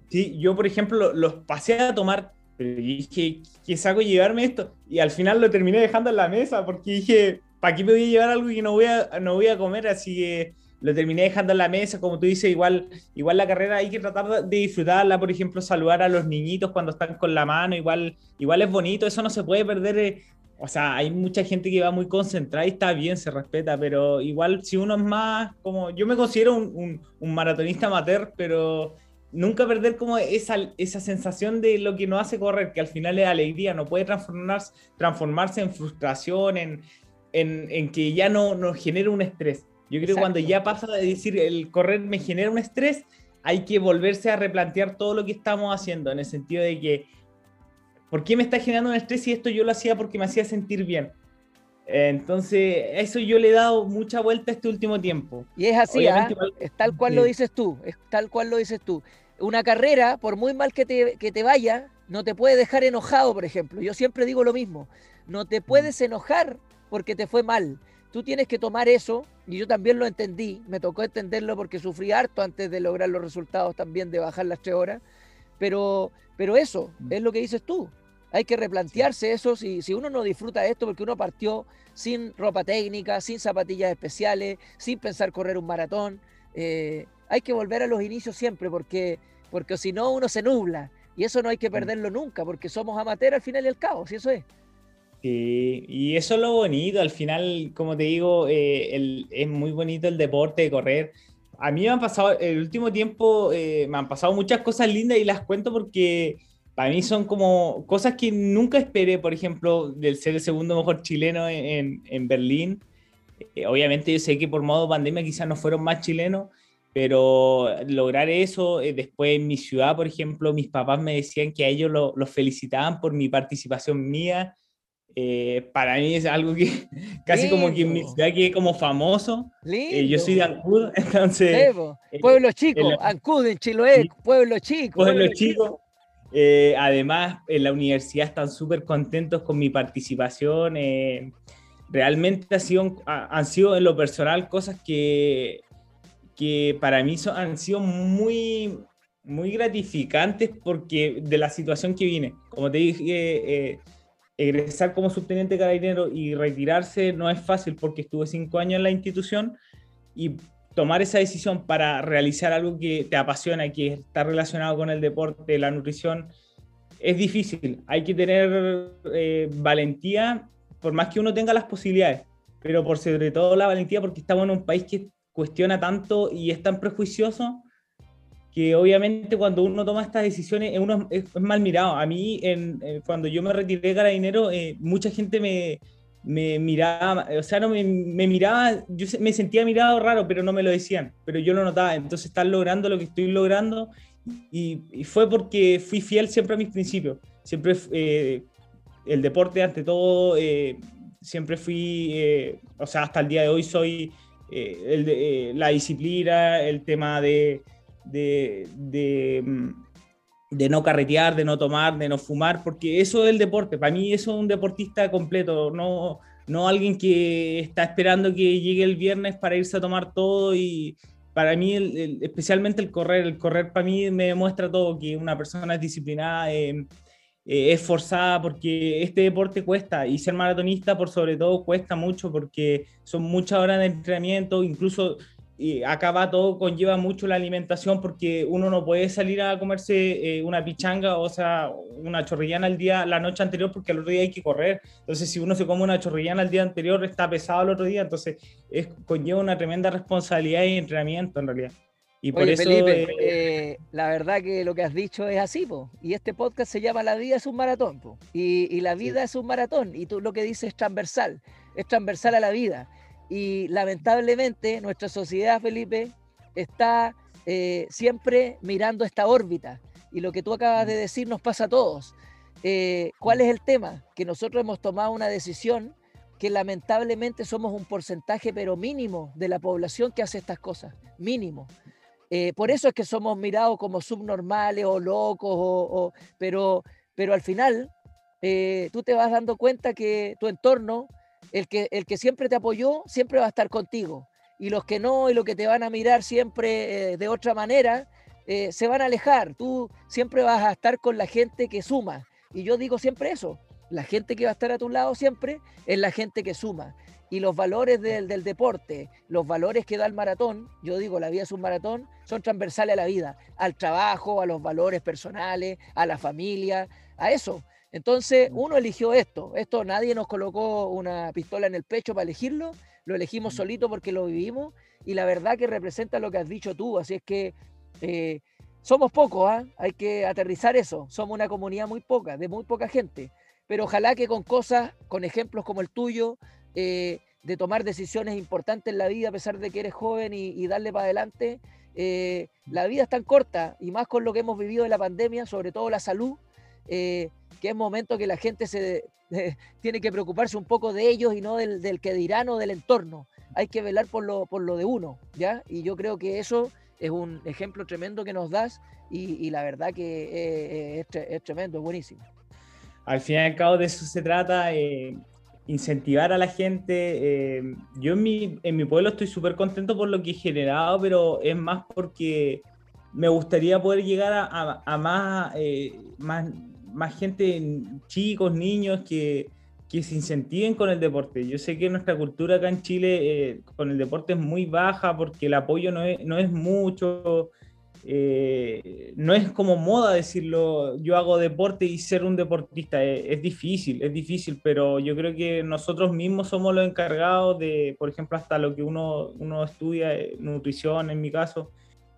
sí, yo por ejemplo los pasé a tomar, pero dije, ¿qué saco llevarme esto? Y al final lo terminé dejando en la mesa porque dije, ¿para qué me voy a llevar algo que no voy a, no voy a comer? Así que lo terminé dejando en la mesa, como tú dices, igual, igual la carrera hay que tratar de disfrutarla, por ejemplo, saludar a los niñitos cuando están con la mano, igual, igual es bonito, eso no se puede perder. Eh, o sea, hay mucha gente que va muy concentrada y está bien, se respeta, pero igual si uno es más, como yo me considero un, un, maratonista amateur, pero nunca perder como esa, esa sensación de lo que nos hace correr, que al final es alegría, no puede transformarse, transformarse en frustración, en, en, en que ya no nos genera un estrés. Yo creo que cuando ya pasa de decir el correr me genera un estrés, hay que volverse a replantear todo lo que estamos haciendo, en el sentido de que, ¿por qué me está generando un estrés si esto yo lo hacía porque me hacía sentir bien? Entonces, eso yo le he dado mucha vuelta este último tiempo. Y es así, ¿ah? es tal cual lo dices tú, es tal cual lo dices tú. Una carrera, por muy mal que te, que te vaya, no te puede dejar enojado, por ejemplo. Yo siempre digo lo mismo, no te puedes enojar porque te fue mal tú tienes que tomar eso, y yo también lo entendí, me tocó entenderlo porque sufrí harto antes de lograr los resultados también de bajar las tres horas, pero, pero eso mm. es lo que dices tú. Hay que replantearse eso si, si uno no disfruta esto porque uno partió sin ropa técnica, sin zapatillas especiales, sin pensar correr un maratón. Eh, hay que volver a los inicios siempre porque, porque si no uno se nubla y eso no hay que mm. perderlo nunca porque somos amateurs al final y al cabo, si eso es. Sí, y eso es lo bonito, al final, como te digo, eh, es muy bonito el deporte de correr. A mí me han pasado, el último tiempo, eh, me han pasado muchas cosas lindas y las cuento porque para mí son como cosas que nunca esperé, por ejemplo, del ser el segundo mejor chileno en, en Berlín. Eh, obviamente yo sé que por modo pandemia quizás no fueron más chilenos, pero lograr eso, después en mi ciudad, por ejemplo, mis papás me decían que a ellos los lo felicitaban por mi participación mía eh, para mí es algo que casi como que en mi ciudad que como famoso. Eh, yo soy de Ancud, entonces... Eh, pueblo chico, Ancud en Chiloé, pueblo chico. Pueblo, chico. además, en la universidad están súper contentos con mi participación. realmente ha sido, han sido en lo personal cosas que, que para mí son, han sido muy, muy gratificantes porque de la situación que vine. Como te dije egresar como subteniente carabinero y retirarse no es fácil porque estuve cinco años en la institución y tomar esa decisión para realizar algo que te apasiona, que está relacionado con el deporte, la nutrición, es difícil. Hay que tener eh, valentía, por más que uno tenga las posibilidades, pero por sobre todo la valentía porque estamos en un país que cuestiona tanto y es tan prejuicioso que obviamente cuando uno toma estas decisiones uno es, mal mirado. A mí, eh, cuando yo me retiré de dinero eh, mucha gente me, miraba, o sea, no me, miraba, yo me sentía mirado raro, pero no me lo decían, pero yo lo notaba. Entonces, estar logrando lo que estoy logrando y, fue porque fui fiel siempre a mis principios. Siempre eh, el deporte, ante todo, siempre fui, o sea, hasta el día de hoy soy la disciplina, el tema de de, de, mm, de, no carretear, de no tomar, de no fumar, porque eso es el deporte. Para mí eso es un deportista completo, no, no alguien que está esperando que llegue el viernes para irse a tomar todo y para mí, especialmente el correr, el correr para mí me demuestra todo, que una persona es disciplinada, eh, eh, es forzada, porque este deporte cuesta y ser maratonista por sobre todo cuesta mucho porque son muchas horas de entrenamiento, incluso y acá todo, conlleva mucho la alimentación porque uno no puede salir a comerse eh, una pichanga, o sea, una chorrillana al día, la noche anterior, porque el otro día hay que correr. Entonces, si uno se come una chorrillana el día anterior, está pesado el otro día. Entonces, es, conlleva una tremenda responsabilidad y entrenamiento en realidad. Y por eso, Felipe, eh, la verdad que lo que has dicho es así, po. y este podcast se llama La vida es un maratón, po. Y, y, la vida es un maratón, y tú lo que dices es transversal, es transversal a la vida. Y lamentablemente nuestra sociedad, Felipe, está eh, siempre mirando esta órbita. Y lo que tú acabas de decir nos pasa a todos. Eh, ¿Cuál es el tema? Que nosotros hemos tomado una decisión que lamentablemente somos un porcentaje, pero mínimo, de la población que hace estas cosas. Mínimo. Eh, por eso es que somos mirados como subnormales o locos, o, pero, pero al final tú te vas dando cuenta que tu entorno el que, el que siempre te apoyó, siempre va a estar contigo. Y los que no, y los que te van a mirar siempre eh, de otra manera, eh, se van a alejar. Tú siempre vas a estar con la gente que suma. Y yo digo siempre eso, la gente que va a estar a tu lado siempre es la gente que suma. Y los valores del, del, deporte, los valores que da el maratón, yo digo, la vida es un maratón, son transversales a la vida, al trabajo, a los valores personales, a la familia, a eso. Entonces, mm. uno eligió esto. Esto nadie nos colocó una pistola en el pecho para elegirlo, lo elegimos mm. solito porque lo vivimos y la verdad que representa lo que has dicho tú. Así es que eh, somos pocos, ¿ah? hay que aterrizar eso. Somos una comunidad muy poca, de muy poca gente. Pero ojalá que con cosas, con ejemplos como el tuyo, eh, de tomar decisiones importantes en la vida a pesar de que eres joven y, darle para adelante, eh, la vida es tan corta y más con lo que hemos vivido de la pandemia, sobre todo la salud, que es momento que la gente se tiene que preocuparse un poco de ellos y no del, del que dirán o del entorno hay que velar por lo, por lo de uno, ¿ya? Y yo creo que eso es un ejemplo tremendo que nos das y, la verdad que eh, eh, es, tremendo, es buenísimo. Al fin y al cabo de eso se trata, eh, incentivar a la gente. yo en mi, en mi pueblo estoy súper contento por lo que he generado, pero es más porque me gustaría poder llegar a, a más, más, más gente, chicos, niños que que se incentiven con el deporte. Yo sé que nuestra cultura acá en Chile eh, con el deporte es muy baja porque el apoyo no es, no es mucho, eh, no es como moda decirlo, yo hago deporte y ser un deportista, eh, es, difícil, es difícil, pero yo creo que nosotros mismos somos los encargados de, por ejemplo, hasta lo que uno, uno estudia, nutrición en mi caso.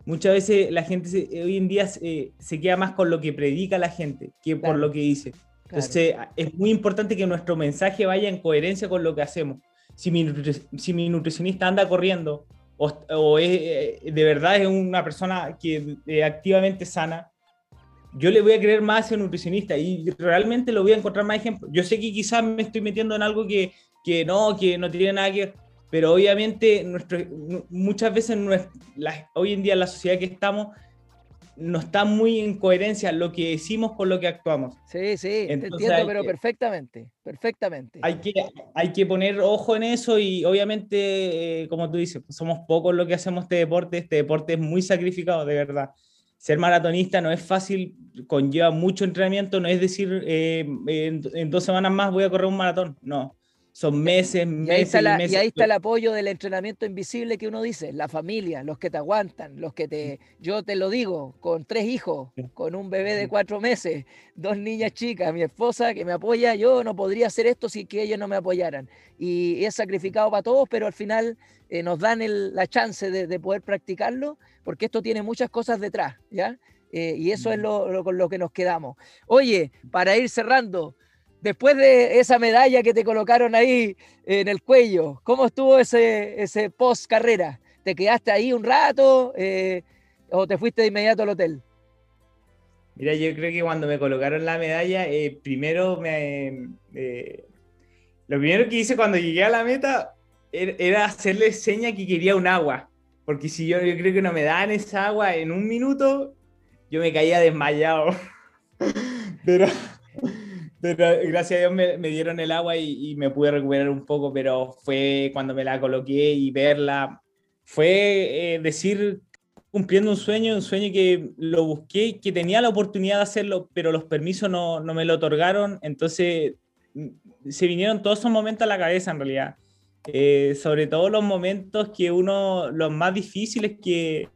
Muchas veces la gente hoy en día se queda más con lo que predica la gente que por lo que dice. Entonces, es muy importante que nuestro mensaje vaya en coherencia con lo que hacemos. Si mi, si mi nutricionista anda corriendo o, es, eh, de verdad es una persona que eh, activamente sana, yo le voy a creer más a ese nutricionista y realmente lo voy a encontrar más ejemplos. Yo sé que quizás me estoy metiendo en algo que, que no, que no tiene nada que ver, pero obviamente nuestro, muchas veces hoy en día en la sociedad que estamos no está muy en coherencia lo que decimos con lo que actuamos. Sí, sí, entiendo, pero perfectamente, perfectamente. Hay que, hay que poner ojo en eso y obviamente, eh, como tú dices, somos pocos los que hacemos este deporte, este deporte es muy sacrificado, de verdad. Ser maratonista no es fácil, conlleva mucho entrenamiento, no es decir, eh, en dos semanas más voy a correr un maratón, no son meses, meses. Y ahí, está, y, ahí está el apoyo del entrenamiento invisible que uno dice, la familia, los que te aguantan, los que te, yo te lo digo, con tres hijos, con un bebé de cuatro meses, dos niñas chicas, mi esposa que me apoya, yo no podría hacer esto si que ellos no me apoyaran. Y es sacrificado para todos, pero al final eh, nos dan la chance de, poder practicarlo, porque esto tiene muchas cosas detrás, ¿ya? Eh, y eso es lo, con lo que nos quedamos. Oye, para ir cerrando, después de esa medalla que te colocaron ahí en el cuello, ¿cómo estuvo ese, ese post carrera? ¿Te quedaste ahí un rato eh, o te fuiste de inmediato al hotel? Mira, yo creo que cuando me colocaron la medalla, eh, primero me... Eh, lo primero que hice cuando llegué a la meta er, era, hacerle seña que quería un agua. Porque si yo, yo creo que no me dan esa agua en un minuto, yo me caía desmayado. Pero pero gracias a Dios me, me dieron el agua y, me pude recuperar un poco, pero fue cuando me la coloqué y verla, fue eh, decir, cumpliendo un sueño, un sueño que lo busqué, que tenía la oportunidad de hacerlo, pero los permisos no, no me lo otorgaron, entonces mm, se vinieron todos esos momentos a la cabeza en realidad. Eh, sobre todo los momentos que uno, los más difíciles que,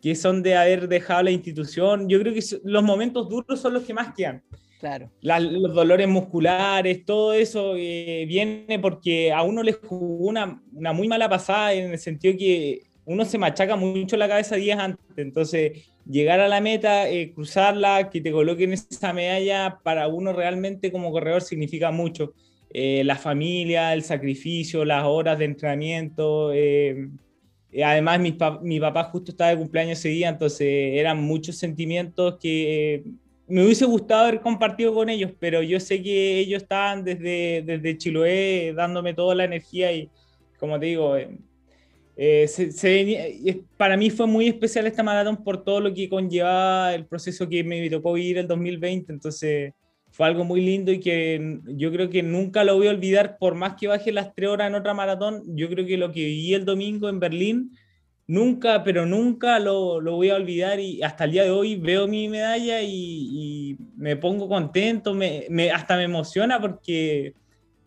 que son de haber dejado la institución, yo creo que los momentos duros son los que más quedan. Claro. los dolores musculares, todo eso eh, viene porque a uno le jugó una, una, muy mala pasada en el sentido que uno se machaca mucho la cabeza días antes. Entonces, llegar a la meta, eh, cruzarla, que te coloquen esa medalla, para uno realmente como corredor significa mucho. Eh, la familia, el sacrificio, las horas de entrenamiento. además, mi, mi papá justo estaba de cumpleaños ese día, entonces eran muchos sentimientos que me hubiese gustado haber compartido con ellos, pero yo sé que ellos estaban desde, desde Chiloé dándome toda la energía y, como te digo, eh, eh, para mí fue muy especial esta maratón por todo lo que conllevaba el proceso que me tocó vivir el 2020, entonces fue algo muy lindo y que yo creo que nunca lo voy a olvidar, por más que baje las tres horas en otra maratón, yo creo que lo que viví el domingo en Berlín nunca, pero nunca lo, lo, voy a olvidar y hasta el día de hoy veo mi medalla y, me pongo contento, me, me, hasta me emociona porque,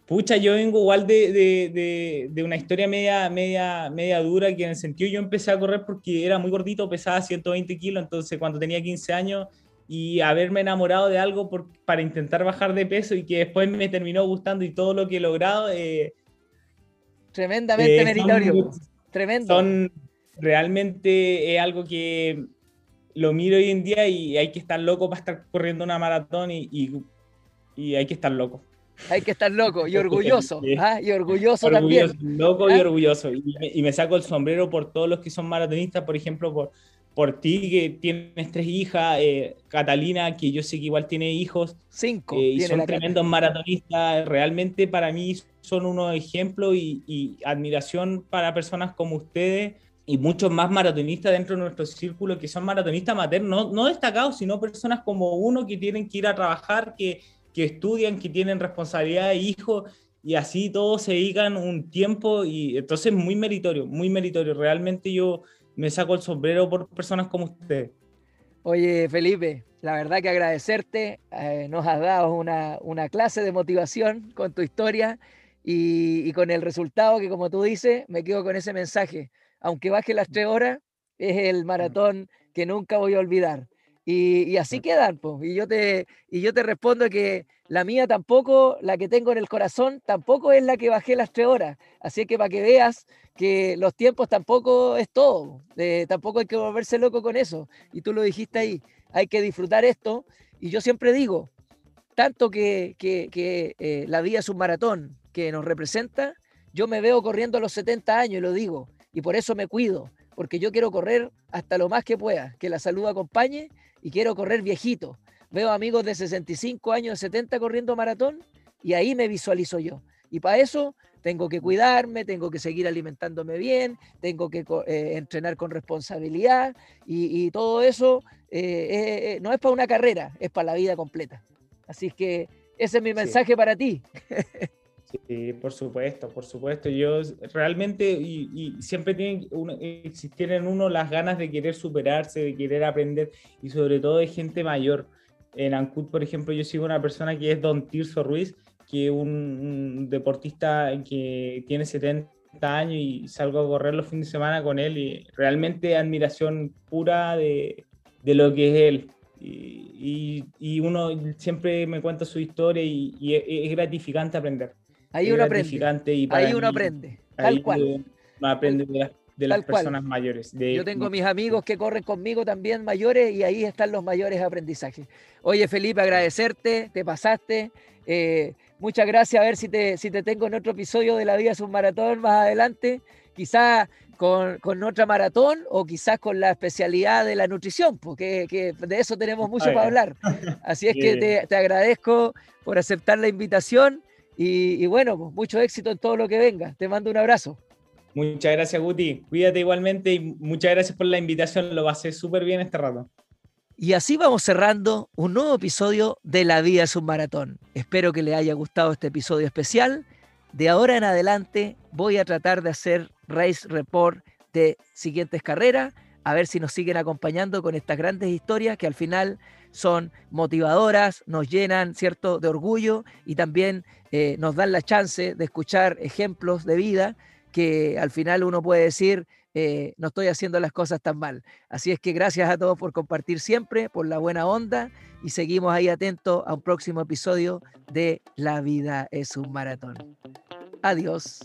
pucha, yo vengo igual de, de, de, una historia media, media, media dura que en el sentido yo empecé a correr porque era muy gordito, pesaba 120 kilos, entonces cuando tenía 15 años y haberme enamorado de algo por, para intentar bajar de peso y que después me terminó gustando y todo lo que he logrado. Eh, Tremendamente eh, meritorio. Tremendo. Son, realmente es algo que lo miro hoy en día y hay que estar loco para estar corriendo una maratón y, y, hay que estar loco. Hay que estar loco y orgulloso. ¿ah? Y orgulloso, también. Loco y ¿Ah? orgulloso. Y me, saco el sombrero por todos los que son maratonistas, por ejemplo, por, por ti que tienes tres hijas, eh, Catalina, que yo sé que igual tiene hijos. Cinco. Eh, y son tremendos maratonistas. Realmente para mí son unos ejemplos y, y admiración para personas como ustedes y muchos más maratonistas dentro de nuestro círculo que son maratonistas maternos, no, destacados, sino personas como uno que tienen que ir a trabajar, que, que estudian, que tienen responsabilidad de hijo y así todos se dedican un tiempo y entonces muy meritorio, muy meritorio. Realmente yo me saco el sombrero por personas como usted. Oye, Felipe, la verdad que agradecerte, eh, nos has dado una, una, clase de motivación con tu historia y, y con el resultado que como tú dices, me quedo con ese mensaje aunque baje las tres horas, es el maratón que nunca voy a olvidar. Y, así quedan, pues. Y yo, te, y yo te respondo que la mía tampoco, la que tengo en el corazón, tampoco es la que bajé las tres horas. Así que para que veas que los tiempos tampoco es todo. Eh, tampoco hay que volverse loco con eso. Y tú lo dijiste ahí, hay que disfrutar esto. Y yo siempre digo, tanto que, eh, la vida es un maratón que nos representa, yo me veo corriendo a los 70 años y lo digo. Y por eso me cuido, porque yo quiero correr hasta lo más que pueda, que la salud acompañe y quiero correr viejito. Veo amigos de 65 años, de 70 corriendo maratón y ahí me visualizo yo. Y para eso tengo que cuidarme, tengo que seguir alimentándome bien, tengo que eh, entrenar con responsabilidad y, todo eso eh, eh, no es para una carrera, es para la vida completa. Así que ese es mi mensaje para ti. Sí, por supuesto, por supuesto. Yo realmente, y, siempre tienen uno, existir en uno las ganas de querer superarse, de querer aprender, y sobre todo de gente mayor. En Ancud, por ejemplo, yo sigo una persona que es Don Tirso Ruiz, que es un, deportista que tiene 70 años y salgo a correr los fines de semana con él y realmente admiración pura de, de lo que es él. Y, y, uno siempre me cuenta su historia y, es gratificante aprender. Ahí uno aprende. Y ahí uno aprende. Tal cual. Uno aprende de las, personas mayores. Yo tengo mis amigos que corren conmigo también mayores y ahí están los mayores aprendizajes. Oye, Felipe, agradecerte, te pasaste. Eh, muchas gracias. A ver si te, si te tengo en otro episodio de La Vida es un Maratón más adelante. Quizás con, con, otra maratón o quizás con la especialidad de la nutrición, porque que de eso tenemos mucho para hablar. Así es que te, te, agradezco por aceptar la invitación y, bueno, pues, mucho éxito en todo lo que venga. Te mando un abrazo. Muchas gracias, Guti. Cuídate igualmente y muchas gracias por la invitación. Lo pasé súper bien este rato. Y así vamos cerrando un nuevo episodio de La Vida es un Maratón. Espero que le haya gustado este episodio especial. De ahora en adelante voy a tratar de hacer race report de siguientes carreras, a ver si nos siguen acompañando con estas grandes historias que al final son motivadoras, nos llenan, ¿cierto?, de orgullo y también eh, nos dan la chance de escuchar ejemplos de vida que al final uno puede decir, eh, no estoy haciendo las cosas tan mal. Así es que gracias a todos por compartir siempre, por la buena onda y seguimos ahí atentos a un próximo episodio de La vida es un maratón. Adiós.